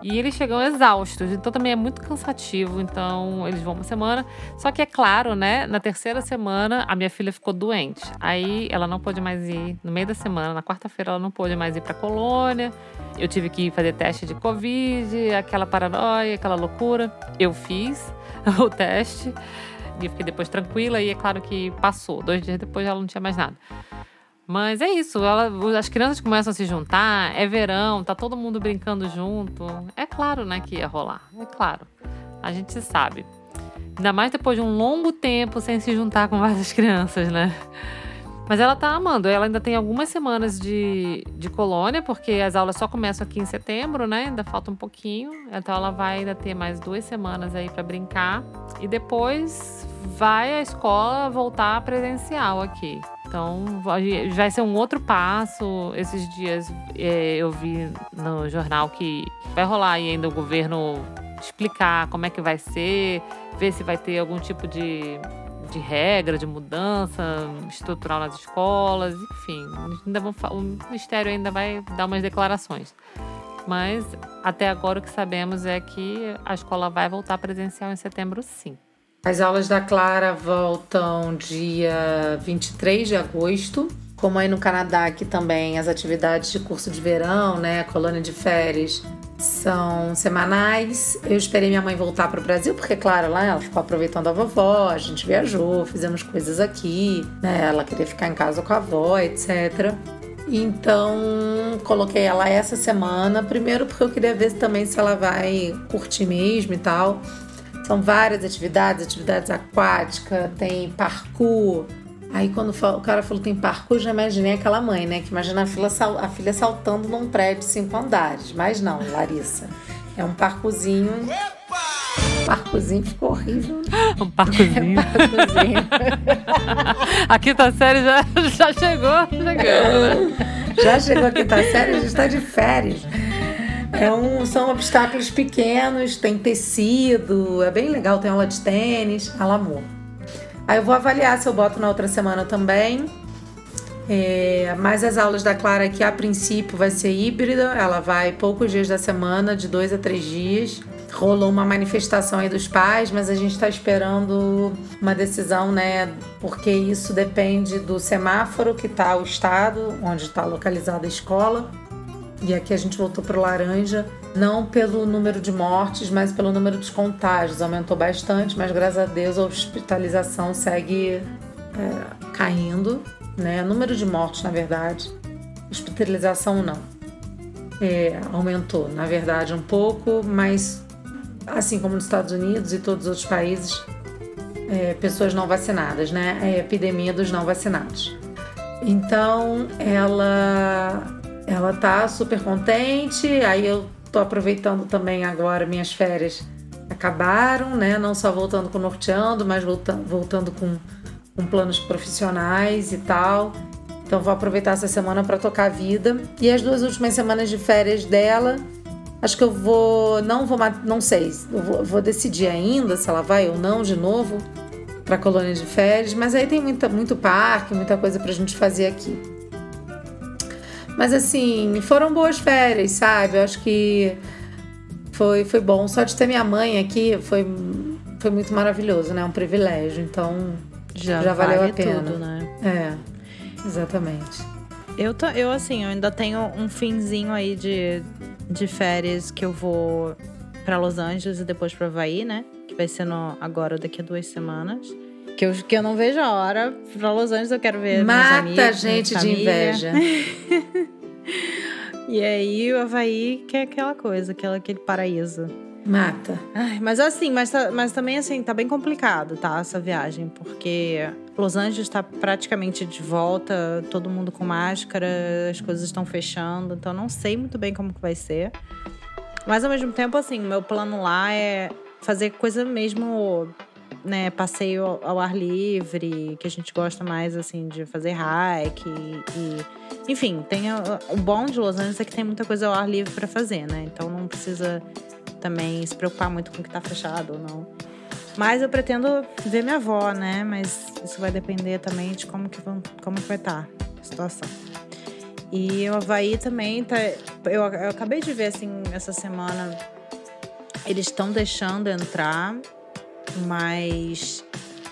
E eles chegam exaustos, então também é muito cansativo. Então eles vão uma semana. Só que é claro, né? Na terceira semana a minha filha ficou doente. Aí ela não pôde mais ir. No meio da semana, na quarta-feira, ela não pôde mais ir para colônia. Eu tive que fazer teste de Covid, aquela paranoia, aquela loucura. Eu fiz o teste e fiquei depois tranquila. E é claro que passou. Dois dias depois ela não tinha mais nada. Mas é isso, ela, as crianças começam a se juntar, é verão, tá todo mundo brincando junto. É claro, né, que ia rolar. É claro. A gente sabe. Ainda mais depois de um longo tempo sem se juntar com várias crianças, né? Mas ela tá amando. Ela ainda tem algumas semanas de, de colônia, porque as aulas só começam aqui em setembro, né? Ainda falta um pouquinho. Então ela vai ainda ter mais duas semanas aí para brincar. E depois vai a escola voltar presencial aqui. Então, vai ser um outro passo. Esses dias é, eu vi no jornal que vai rolar ainda o governo explicar como é que vai ser, ver se vai ter algum tipo de, de regra, de mudança estrutural nas escolas, enfim. Ainda vão, o Ministério ainda vai dar umas declarações. Mas até agora o que sabemos é que a escola vai voltar presencial em setembro, sim. As aulas da Clara voltam dia 23 de agosto. Como aí no Canadá, aqui também as atividades de curso de verão, né, colônia de férias, são semanais. Eu esperei minha mãe voltar para o Brasil, porque, claro, lá ela ficou aproveitando a vovó, a gente viajou, fizemos coisas aqui, né? Ela queria ficar em casa com a avó, etc. Então, coloquei ela essa semana, primeiro porque eu queria ver também se ela vai curtir mesmo e tal. São várias atividades, atividades aquáticas, tem parkour. Aí quando o cara falou que tem parkour, já imaginei aquela mãe, né? Que imagina a filha, a filha saltando num prédio de cinco andares. Mas não, Larissa. É um parkourzinho. Parcozinho ficou horrível. Né? Um parcozinho. É, parcozinho. a quinta série já, já chegou, chegou. Né? Já chegou a quinta série, a gente está de férias. É um, são obstáculos pequenos, tem tecido, é bem legal, tem aula de tênis, alamor. Aí eu vou avaliar se eu boto na outra semana também. É, mas as aulas da Clara aqui, a princípio, vai ser híbrida. Ela vai poucos dias da semana, de dois a três dias. Rolou uma manifestação aí dos pais, mas a gente está esperando uma decisão, né? Porque isso depende do semáforo que está o estado, onde está localizada a escola E aqui a gente voltou para o laranja, não pelo número de mortes, mas pelo número de contágios. Aumentou bastante, mas graças a Deus a hospitalização segue é, caindo, né? Número de mortes, na verdade. Hospitalização não. É, aumentou, na verdade, um pouco, mas assim como nos Estados Unidos e todos os outros países, é, pessoas não vacinadas, né? É a epidemia dos não vacinados. Então ela ela tá super contente. Aí eu tô aproveitando também agora minhas férias acabaram, né? Não só voltando com norteando, mas voltando, voltando com, com planos profissionais e tal. Então vou aproveitar essa semana para tocar a vida. E as duas últimas semanas de férias dela, acho que eu vou, não vou, não sei, vou, vou decidir ainda se ela vai ou não de novo para colônia de férias, mas aí tem muita, muito parque, muita coisa para a gente fazer aqui. Mas assim, foram boas férias, sabe? Eu acho que foi, foi bom. Só de ter minha mãe aqui foi, foi muito maravilhoso, né? Um privilégio. Então já, já valeu vale a pena. Tudo, né? É, exatamente. Eu, tô, eu, assim, eu ainda tenho um finzinho aí de, de férias que eu vou para Los Angeles e depois para Havaí, né? vai ser no, agora, daqui a duas semanas. Que eu, que eu não vejo a hora. Pra Los Angeles eu quero ver Mata amigos, a gente de inveja. e aí o Havaí que é aquela coisa, aquela, aquele paraíso. Mata. Ai, mas assim, mas, tá, mas também assim, tá bem complicado, tá? Essa viagem, porque Los Angeles está praticamente de volta, todo mundo com máscara, as coisas estão fechando, então não sei muito bem como que vai ser. Mas ao mesmo tempo, assim, meu plano lá é fazer coisa mesmo, né, passeio ao ar livre, que a gente gosta mais, assim, de fazer hike e... Enfim, tem o bom de Los Angeles é que tem muita coisa ao ar livre para fazer, né? Então não precisa também se preocupar muito com o que tá fechado ou não. Mas eu pretendo ver minha avó, né? Mas isso vai depender também de como que, vão, como que vai estar tá a situação. E o Havaí também tá. Eu, eu acabei de ver assim essa semana eles estão deixando entrar, mas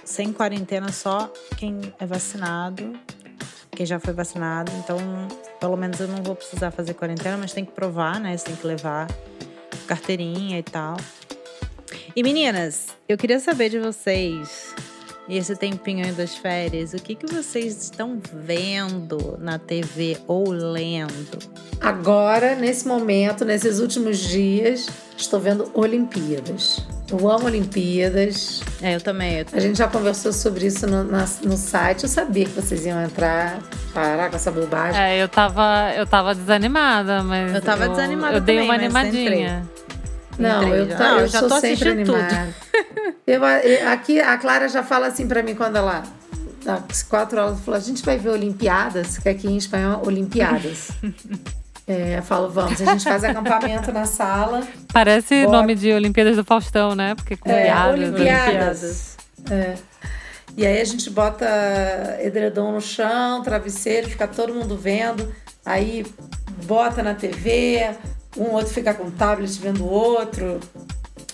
sem quarentena só quem é vacinado, quem já foi vacinado. Então, pelo menos eu não vou precisar fazer quarentena, mas tem que provar, né? Você tem que levar carteirinha e tal. E meninas, eu queria saber de vocês e esse tempinho aí das férias, o que, que vocês estão vendo na TV ou lendo? Agora, nesse momento, nesses últimos dias, estou vendo Olimpíadas. Eu amo Olimpíadas. É, eu também. Eu A gente já conversou sobre isso no, na, no site. Eu sabia que vocês iam entrar, parar com essa bobagem. É, eu tava, eu tava desanimada, mas. Eu tava eu, desanimada Eu dei uma animadinha. Não, eu, tá, Não, eu, já tô sempre animada. Eu, aqui a Clara já fala assim para mim quando ela às quatro horas falou: a gente vai ver Olimpiadas, que aqui em espanhol Olimpiadas. É, eu falo, vamos, a gente faz acampamento na sala. Parece bora. nome de Olimpíadas do Faustão, né? Porque com é, piadas, Olimpiadas. É. E aí a gente bota edredom no chão, travesseiro, fica todo mundo vendo. Aí bota na TV, um outro fica com tablet vendo o outro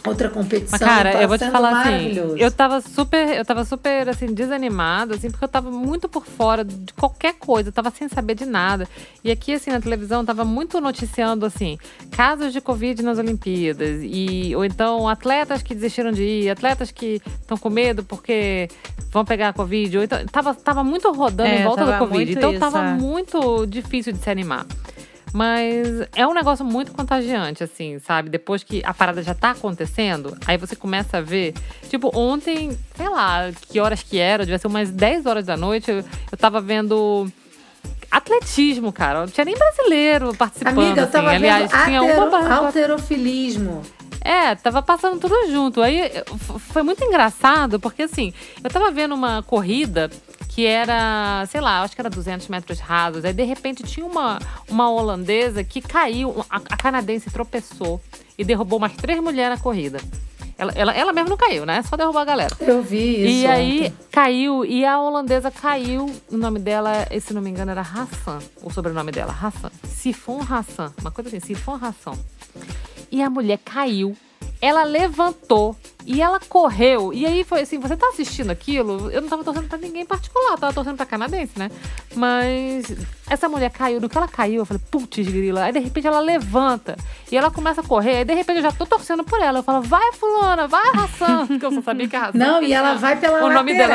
outra competição. Mas, cara, tá eu vou te falar assim, eu tava super, eu tava super assim desanimada, assim, porque eu tava muito por fora de qualquer coisa, eu tava sem saber de nada. E aqui assim na televisão tava muito noticiando assim, casos de covid nas Olimpíadas e ou então atletas que desistiram de ir, atletas que estão com medo porque vão pegar a covid, ou então tava tava muito rodando é, em volta do covid, então isso, tava é. muito difícil de se animar. Mas é um negócio muito contagiante, assim, sabe? Depois que a parada já tá acontecendo, aí você começa a ver. Tipo, ontem, sei lá, que horas que era, devia ser umas 10 horas da noite, eu, eu tava vendo atletismo, cara. Não tinha nem brasileiro participando. Amiga, eu tava assim. Aliás, vendo tinha altero, uma alterofilismo. É, tava passando tudo junto. Aí foi muito engraçado, porque assim, eu tava vendo uma corrida que era, sei lá, acho que era 200 metros rasos. Aí, de repente, tinha uma, uma holandesa que caiu, a, a canadense tropeçou e derrubou mais três mulheres na corrida. Ela, ela, ela mesmo não caiu, né? Só derrubou a galera. Eu vi isso. E aí caiu, e a holandesa caiu. O nome dela, se não me engano, era Hassan. O sobrenome dela, Hassan. Sifon Hassan. Uma coisa assim, Sifon Hassan. E a mulher caiu. Ela levantou E ela correu. E aí foi assim: você tá assistindo aquilo? Eu não tava torcendo pra ninguém em particular, tava torcendo pra canadense, né? Mas essa mulher caiu. No que ela caiu, eu falei: putz, grila. Aí de repente ela levanta e ela começa a correr. Aí de repente eu já tô torcendo por ela. Eu falo: vai, Fulana, vai, Ração. Porque eu só sabia que a Ração. Não, e ela vai pela o lateral. nome dela.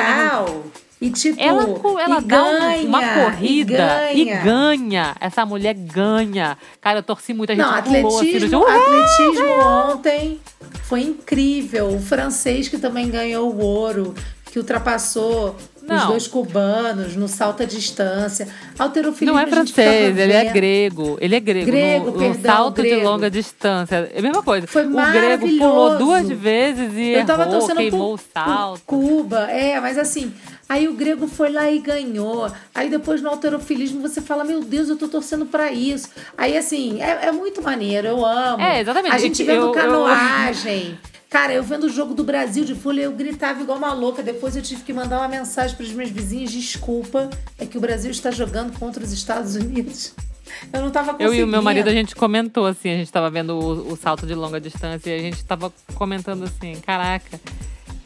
E tipo, ela, ela dá ganha, uma corrida e ganha. e ganha. Essa mulher ganha. Cara, eu torci muito. A gente Não, atletismo, pulou, assim, atletismo ontem foi incrível. O francês que também ganhou o ouro, que ultrapassou não. os dois cubanos no salto à distância. Alterofilismo Não é francês, ele é grego. Ele é grego. Grego, no, perdão, salto grego. de longa distância. É a mesma coisa. Foi o grego pulou duas vezes e Eu tava errou, torcendo queimou por, o salto. Cuba, é, mas assim, Aí o grego foi lá e ganhou. Aí depois no alterofilismo você fala: Meu Deus, eu tô torcendo para isso. Aí assim, é, é, muito maneiro, eu amo. É, exatamente. A gente vendo eu, canoagem. Eu... Cara, eu vendo o jogo do Brasil de folha, eu gritava igual uma louca. Depois eu tive que mandar uma mensagem para os meus vizinhos: desculpa, é que o Brasil está jogando contra os Estados Unidos. Eu não tava conseguindo. Eu e o meu marido, a gente comentou assim, a gente tava vendo o, o salto de longa distância e a gente tava comentando assim, caraca,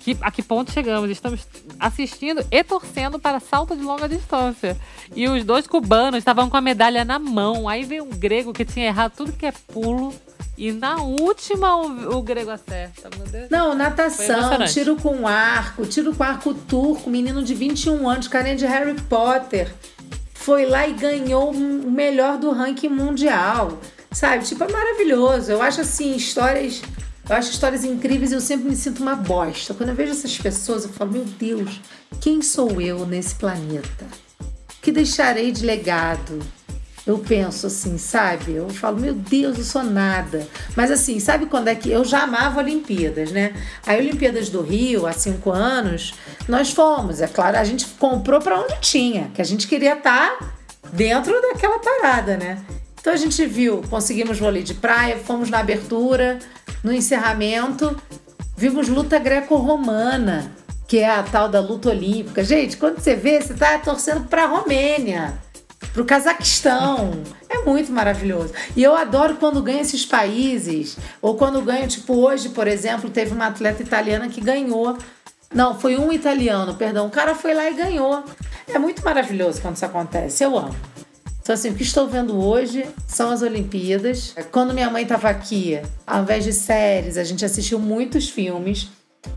que, a que ponto chegamos? Estamos assistindo e torcendo para salto de longa distância. E os dois cubanos estavam com a medalha na mão. Aí veio um grego que tinha errado tudo que é pulo. E na última o, o grego acerta. Não, natação, tiro com arco, tiro com arco turco, menino de 21 anos, carinha de Harry Potter. Foi lá e ganhou o melhor do ranking mundial. Sabe? Tipo, é maravilhoso. Eu acho assim, histórias eu acho histórias incríveis e eu sempre me sinto uma bosta. Quando eu vejo essas pessoas, eu falo: meu Deus, quem sou eu nesse planeta? Que deixarei de legado? Eu penso assim, sabe? Eu falo, meu Deus, eu sou nada. Mas assim, sabe quando é que eu já amava Olimpíadas, né? A Olimpíadas do Rio, há cinco anos, nós fomos. É claro, a gente comprou para onde tinha, que a gente queria estar tá dentro daquela parada, né? Então a gente viu, conseguimos vôlei de praia, fomos na abertura, no encerramento, vimos luta greco-romana, que é a tal da luta olímpica. Gente, quando você vê, você tá torcendo para a Romênia, para o Cazaquistão. É muito maravilhoso. E eu adoro quando ganha esses países, ou quando ganha, tipo hoje, por exemplo, teve uma atleta italiana que ganhou. Não, foi um italiano, perdão. O cara foi lá e ganhou. É muito maravilhoso quando isso acontece. Eu amo. Então, assim, o que estou vendo hoje são as Olimpíadas. Quando minha mãe estava aqui, ao invés de séries, a gente assistiu muitos filmes.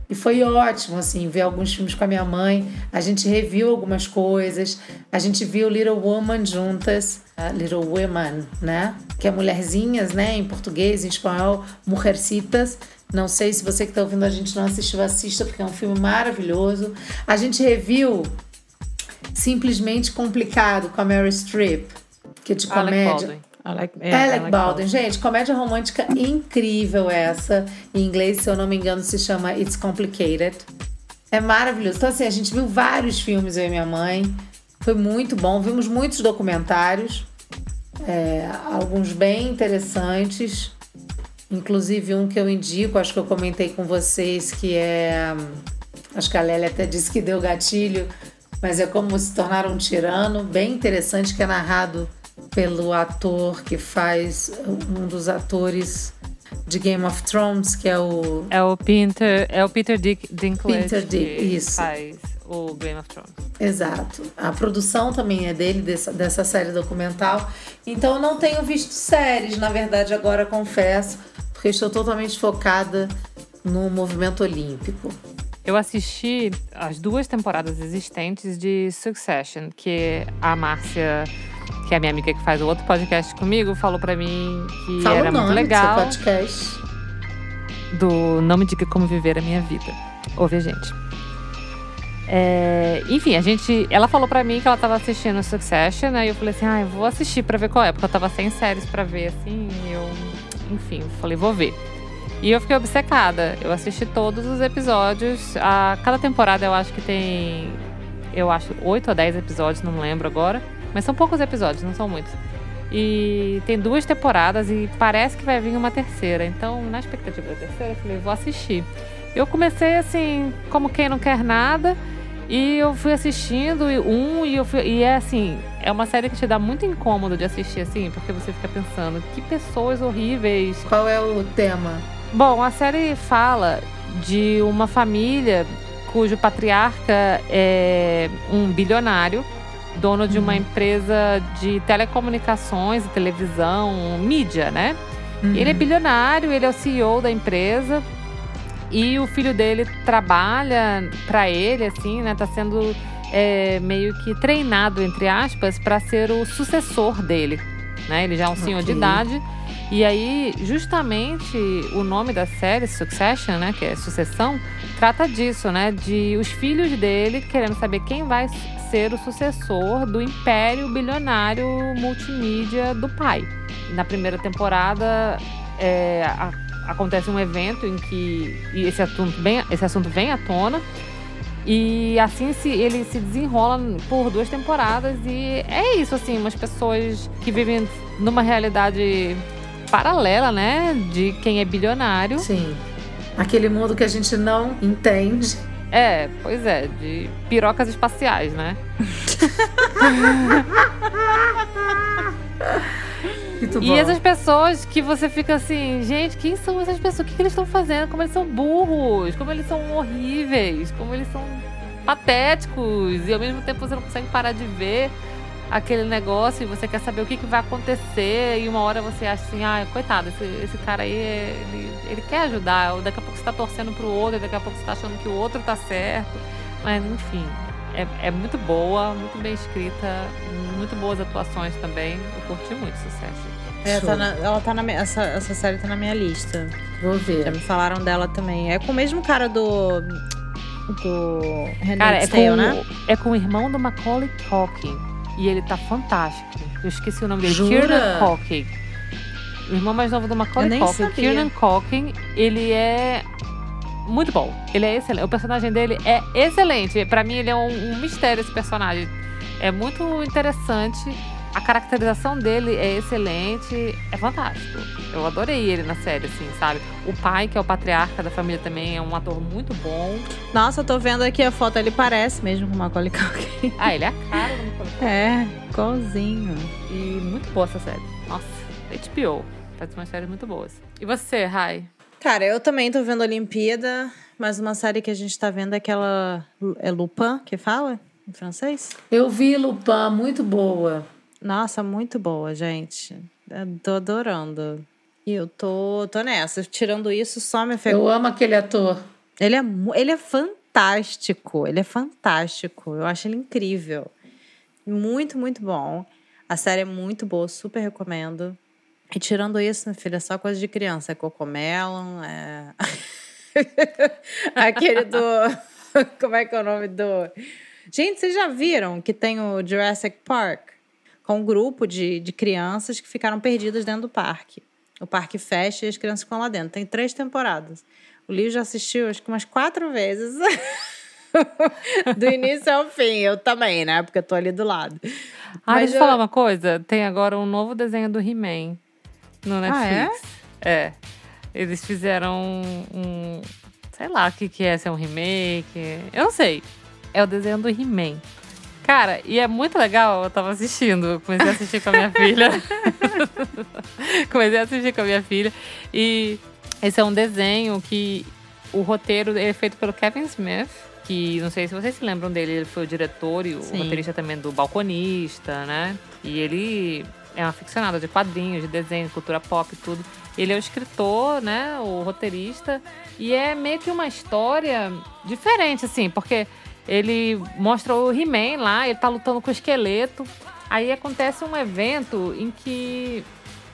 E foi ótimo, assim, ver alguns filmes com a minha mãe. A gente reviu algumas coisas. A gente viu Little Woman juntas. Little Women, né? Que é mulherzinhas, né? Em português, em espanhol, Mujercitas. Não sei se você que está ouvindo a gente não assistiu, assista, porque é um filme maravilhoso. A gente reviu Simplesmente Complicado com a Mary Streep, que é de comédia. Alec, é, Alec, Alec Baldwin. Gente, comédia romântica incrível essa. Em inglês, se eu não me engano, se chama It's Complicated. É maravilhoso. Então, assim, a gente viu vários filmes, eu e minha mãe. Foi muito bom. Vimos muitos documentários. É, alguns bem interessantes. Inclusive um que eu indico, acho que eu comentei com vocês, que é. Acho que a Lélia até disse que deu gatilho mas é como se tornar um tirano, bem interessante, que é narrado pelo ator que faz um dos atores de Game of Thrones, que é o. É o Peter, é o Peter Dick, Dinklage. Peter Dick, isso. Faz o Game of Thrones. Exato. A produção também é dele, dessa, dessa série documental. Então eu não tenho visto séries, na verdade, agora confesso, porque estou totalmente focada no movimento olímpico. Eu assisti as duas temporadas existentes de Succession, que a Márcia, que é a minha amiga que faz o outro podcast comigo, falou para mim que Fala era muito legal. Do seu podcast. Do Não Me Diga Como Viver a Minha Vida. Ouve a gente. É, enfim, a gente. Ela falou pra mim que ela tava assistindo Succession, né? E eu falei assim, ah, eu vou assistir pra ver qual é, porque eu tava sem séries pra ver, assim. Eu, enfim, falei, vou ver. E eu fiquei obcecada. Eu assisti todos os episódios. A cada temporada eu acho que tem. Eu acho 8 ou 10 episódios, não lembro agora. Mas são poucos episódios, não são muitos. E tem duas temporadas e parece que vai vir uma terceira. Então, na expectativa da terceira, eu falei, vou assistir. Eu comecei assim, como quem não quer nada. E eu fui assistindo um e eu fui, e é assim, é uma série que te dá muito incômodo de assistir assim, porque você fica pensando, que pessoas horríveis. Qual é o tema? Bom, a série fala de uma família cujo patriarca é um bilionário, dono de uma uhum. empresa de telecomunicações televisão, mídia, né? Uhum. Ele é bilionário, ele é o CEO da empresa e o filho dele trabalha para ele, assim, né? Tá sendo é, meio que treinado, entre aspas, para ser o sucessor dele. Né? Ele já é um senhor okay. de idade. E aí, justamente, o nome da série, Succession, né? Que é Sucessão, trata disso, né? De os filhos dele querendo saber quem vai ser o sucessor do império bilionário multimídia do pai. Na primeira temporada, é, a, acontece um evento em que esse assunto, bem, esse assunto vem à tona. E assim se, ele se desenrola por duas temporadas. E é isso, assim, umas pessoas que vivem numa realidade paralela, né? De quem é bilionário. Sim. Aquele mundo que a gente não entende. É, pois é, de pirocas espaciais, né? E essas pessoas que você fica assim, gente, quem são essas pessoas? O que, que eles estão fazendo? Como eles são burros, como eles são horríveis, como eles são patéticos. E ao mesmo tempo você não consegue parar de ver aquele negócio e você quer saber o que, que vai acontecer. E uma hora você acha assim, ah, coitado, esse, esse cara aí, ele, ele quer ajudar. Ou daqui a pouco você tá torcendo pro outro, daqui a pouco você tá achando que o outro tá certo. Mas enfim, é, é muito boa, muito bem escrita, muito boas atuações também. Eu curti muito Succession. É, tá na, ela tá na minha, essa, essa série tá na minha lista. Vou ver. Já me falaram dela também. É com o mesmo cara do. Do. Cara, é Tale, com, né? é com o irmão do Macaulay Culkin. E ele tá fantástico. Eu esqueci o nome dele. Jura? Kieran Culkin. O irmão mais novo do Macaulay Culkin. Kieran Culkin, ele é muito bom. Ele é excelente. O personagem dele é excelente. Para mim, ele é um, um, mistério esse personagem. É muito interessante. A caracterização dele é excelente. É fantástico. Eu adorei ele na série, assim, sabe? O pai, que é o patriarca da família também, é um ator muito bom. Nossa, eu tô vendo aqui a foto. Ele parece mesmo com o Macaulay Culkin. Ah, ele é a cara do Macaulay Culkin. É, igualzinho. E muito boa essa série. Nossa, HBO. Faz umas séries muito boas. E você, Rai? Cara, eu também tô vendo Olimpíada, mas uma série que a gente tá vendo é aquela. É Lupin que fala? Em francês? Eu vi Lupin, muito boa. Nossa, muito boa, gente. Eu tô adorando. E eu tô, tô nessa. Tirando isso, só me Eu amo aquele ator. Ele é, ele é fantástico. Ele é fantástico. Eu acho ele incrível. Muito, muito bom. A série é muito boa, super recomendo. E tirando isso, minha filha, é só coisa de criança. É Cocomelon, é. Aquele do. Como é que é o nome do. Gente, vocês já viram que tem o Jurassic Park? Com um grupo de, de crianças que ficaram perdidas dentro do parque. O parque fecha e as crianças ficam lá dentro. Tem três temporadas. O Lio já assistiu acho que umas quatro vezes. do início ao fim. Eu também, né? Porque eu tô ali do lado. Ah, Mas deixa eu falar uma coisa. Tem agora um novo desenho do He-Man no Netflix. Ah, é? é. Eles fizeram um, um. Sei lá o que, que é, se é um remake. Eu não sei. É o desenho do He-Man. Cara, e é muito legal, eu tava assistindo, comecei a assistir com a minha filha. comecei a assistir com a minha filha. E esse é um desenho que o roteiro é feito pelo Kevin Smith, que não sei se vocês se lembram dele, ele foi o diretor e o Sim. roteirista também do Balconista, né? E ele é um aficionado de quadrinhos, de desenho, cultura pop e tudo. Ele é o escritor, né, o roteirista, e é meio que uma história diferente, assim, porque ele mostra o He-Man lá, ele tá lutando com o esqueleto. Aí acontece um evento em que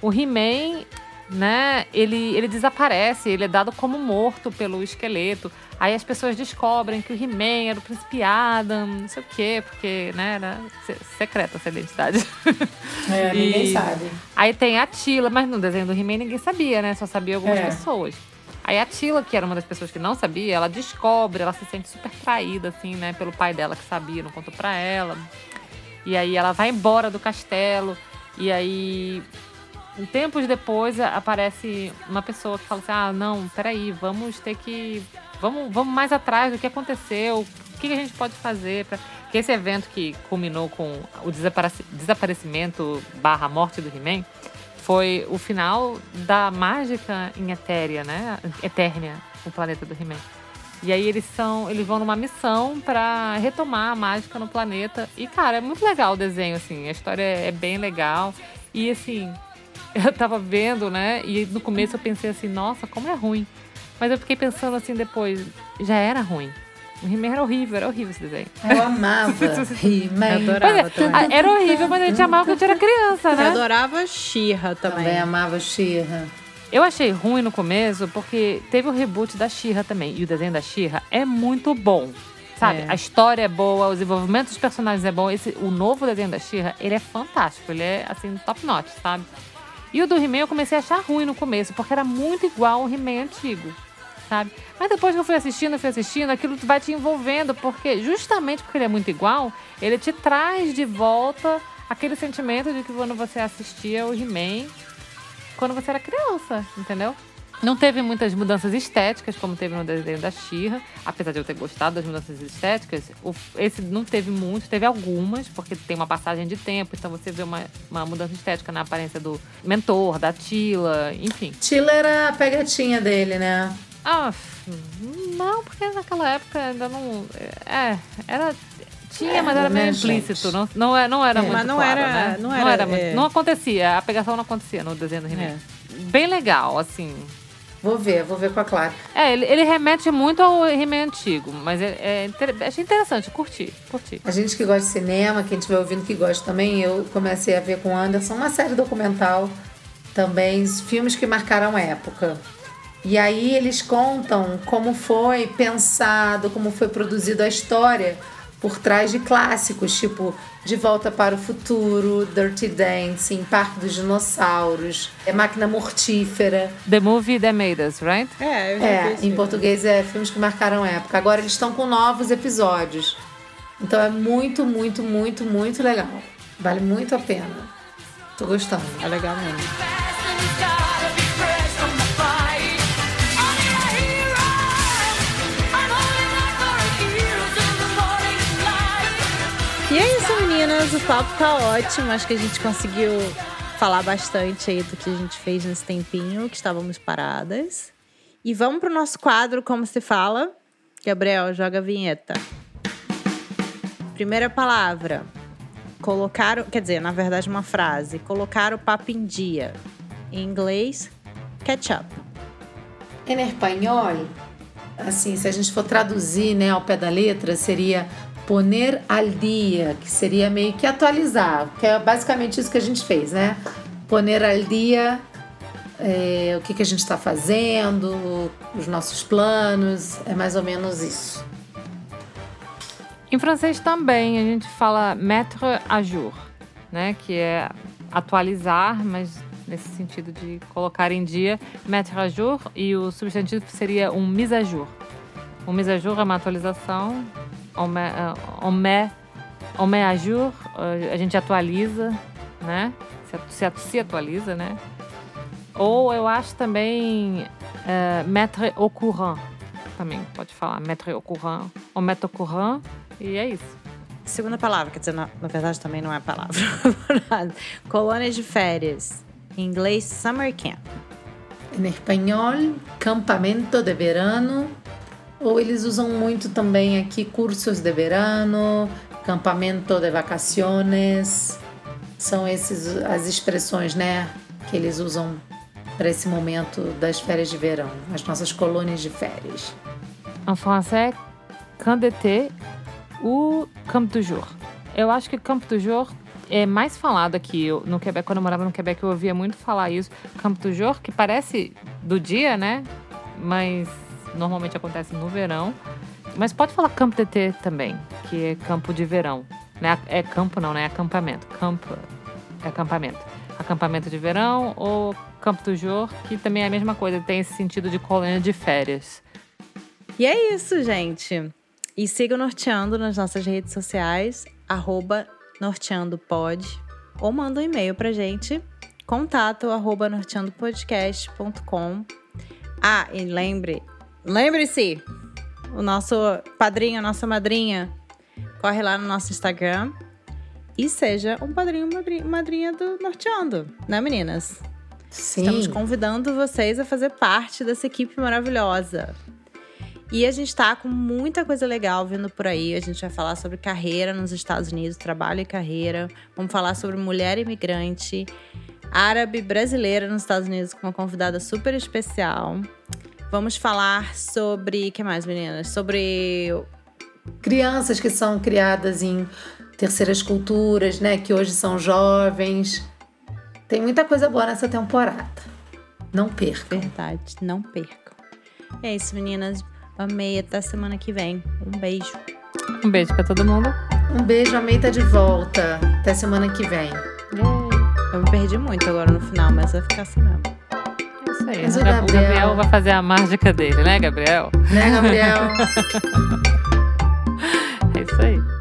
o He-Man, né, ele, ele desaparece, ele é dado como morto pelo esqueleto. Aí as pessoas descobrem que o He-Man era o príncipe Adam, não sei o quê, porque, né, era secreta essa identidade. É, e... ninguém sabe. Aí tem a Tila, mas no desenho do He-Man ninguém sabia, né? Só sabia algumas é. pessoas. Aí a Tila, que era uma das pessoas que não sabia, ela descobre, ela se sente super traída, assim, né, pelo pai dela que sabia, não contou pra ela. E aí ela vai embora do castelo, e aí tempos depois aparece uma pessoa que fala assim: ah, não, peraí, vamos ter que Vamos, vamos mais atrás do que aconteceu, o que a gente pode fazer para que esse evento que culminou com o desaparecimento barra morte do He-Man foi o final da mágica em Etéria, né? Eternia. o planeta do He-Man. E aí eles são, eles vão numa missão para retomar a mágica no planeta. E cara, é muito legal o desenho assim, a história é bem legal. E assim, eu tava vendo, né? E no começo eu pensei assim, nossa, como é ruim. Mas eu fiquei pensando assim depois, já era ruim. O He-Man era horrível, era horrível esse desenho. Eu amava He-Man. Adorava é, também. Era horrível, mas a gente amava quando a gente era criança, Eu né? adorava Xirra também. Também amava Xirra. Eu achei ruim no começo porque teve o reboot da Xirra também. E o desenho da Xirra é muito bom. Sabe? É. A história é boa, o desenvolvimento dos personagens é bom. Esse, o novo desenho da Xirra, ele é fantástico. Ele é, assim, top notch, sabe? E o do He-Man eu comecei a achar ruim no começo, porque era muito igual ao He-Man antigo, sabe? Mas depois que eu fui assistindo, fui assistindo, aquilo vai te envolvendo, porque justamente porque ele é muito igual, ele te traz de volta aquele sentimento de que quando você assistia o He-Man quando você era criança, entendeu? Não teve muitas mudanças estéticas, como teve no desenho da Xirra. Apesar de eu ter gostado das mudanças estéticas, esse não teve muito, teve algumas, porque tem uma passagem de tempo, então você vê uma, uma mudança estética na aparência do mentor, da Tila, enfim. Tila era a pegatinha dele, né? Ah, não, porque naquela época ainda não. É, era. Tinha, mas era né, meio gente? implícito. Não, não, é- não era É, muito mas não claro, era- né? não era, muito- é. não acontecia. A pegação não acontecia no desenho do He-Man. É. Bem legal, assim. Vou ver, vou ver com a Clara. É, ele, ele remete muito ao He-Man antigo, mas é, é inter- achei interessante, curti, curti. A gente que gosta de cinema, quem estiver ouvindo que gosta também, eu comecei a ver com o Anderson uma série documental também, filmes que marcaram a época. E aí eles contam como foi pensado, como foi produzido a história por trás de clássicos, tipo De Volta para o Futuro, Dirty Dancing, Parque dos Dinossauros, é Máquina Mortífera. The Movie That Made Us, right? É, eu já vi É, em português é filmes que marcaram a época. Agora eles estão com novos episódios. Então é muito, muito, muito, muito legal. Vale muito a pena. Tô gostando. É legal mesmo. Meninas. O papo tá ótimo. Acho que a gente conseguiu falar bastante aí do que a gente fez nesse tempinho que estávamos paradas. E vamos pro nosso quadro Como Se Fala. Gabriel, joga a vinheta. Primeira palavra. Colocar, quer dizer, na verdade, uma frase. Colocar o papo em dia. Em inglês, catch up. Em espanhol, assim, se a gente for traduzir né, ao pé da letra, seria poner al dia, que seria meio que atualizar, que é basicamente isso que a gente fez, né? Poner al dia é, o que, que a gente está fazendo, os nossos planos, é mais ou menos isso. Em francês também a gente fala mettre à jour, né? Que é atualizar, mas nesse sentido de colocar em dia, mettre à jour, e o substantivo seria um mise à jour. Um mise à jour é uma atualização, on met, eh, on met, on met à jour, eh, a gente atualiza, né? Se, se, se atualiza, né? Ou eu acho também eh, mettre au courant, também pode falar, mettre au courant, on met au courant, e é isso. Segunda palavra, quer dizer, na, na verdade também não é palavra. Colônias de férias. Em inglês, summer camp. Em espanhol, campamento de verano, ou eles usam muito também aqui cursos de verano, campamento de vacaciones. São esses as expressões, né, que eles usam para esse momento das férias de verão, as nossas colônias de férias. En français, camp d'été ou camp du jour. Eu acho que camp du jour é mais falado aqui. No Quebec, quando eu morava no Quebec, eu ouvia muito falar isso. Camp du jour, que parece do dia, né? Mas normalmente acontece no verão. Mas pode falar camp d'été também, que é campo de verão. Né? É campo não, né? É acampamento. Campo é acampamento. Acampamento de verão ou campo du jour, que também é a mesma coisa, tem esse sentido de colônia de férias. E é isso, gente. E siga o Norteando nas nossas redes sociais, arroba norteandopod, ou manda um e-mail pra gente, contato arroba norteandopodcast.com. Ah, e lembre, lembre-se, o nosso padrinho, a nossa madrinha, corre lá no nosso Instagram e seja um padrinho, madrinha, do Norteando, né meninas? Sim. Estamos convidando vocês a fazer parte dessa equipe maravilhosa. E a gente está com muita coisa legal vindo por aí. A gente vai falar sobre carreira nos Estados Unidos, trabalho e carreira. Vamos falar sobre mulher imigrante, árabe brasileira nos Estados Unidos com uma convidada super especial. Vamos falar sobre. O que mais, meninas? Sobre. Crianças que são criadas em terceiras culturas, né? Que hoje são jovens. Tem muita coisa boa nessa temporada. Não percam. Verdade, não percam. É isso, meninas. Amei. Até semana que vem. Um beijo. Um beijo pra todo mundo. Um beijo, a May tá de volta. Até semana que vem. Eu me perdi muito agora no final, mas vai ficar assim mesmo. Isso aí. Mas o O Gabriel... Gabriel- vai fazer a mágica dele, né, Gabriel? Né, Gabriel? É isso aí.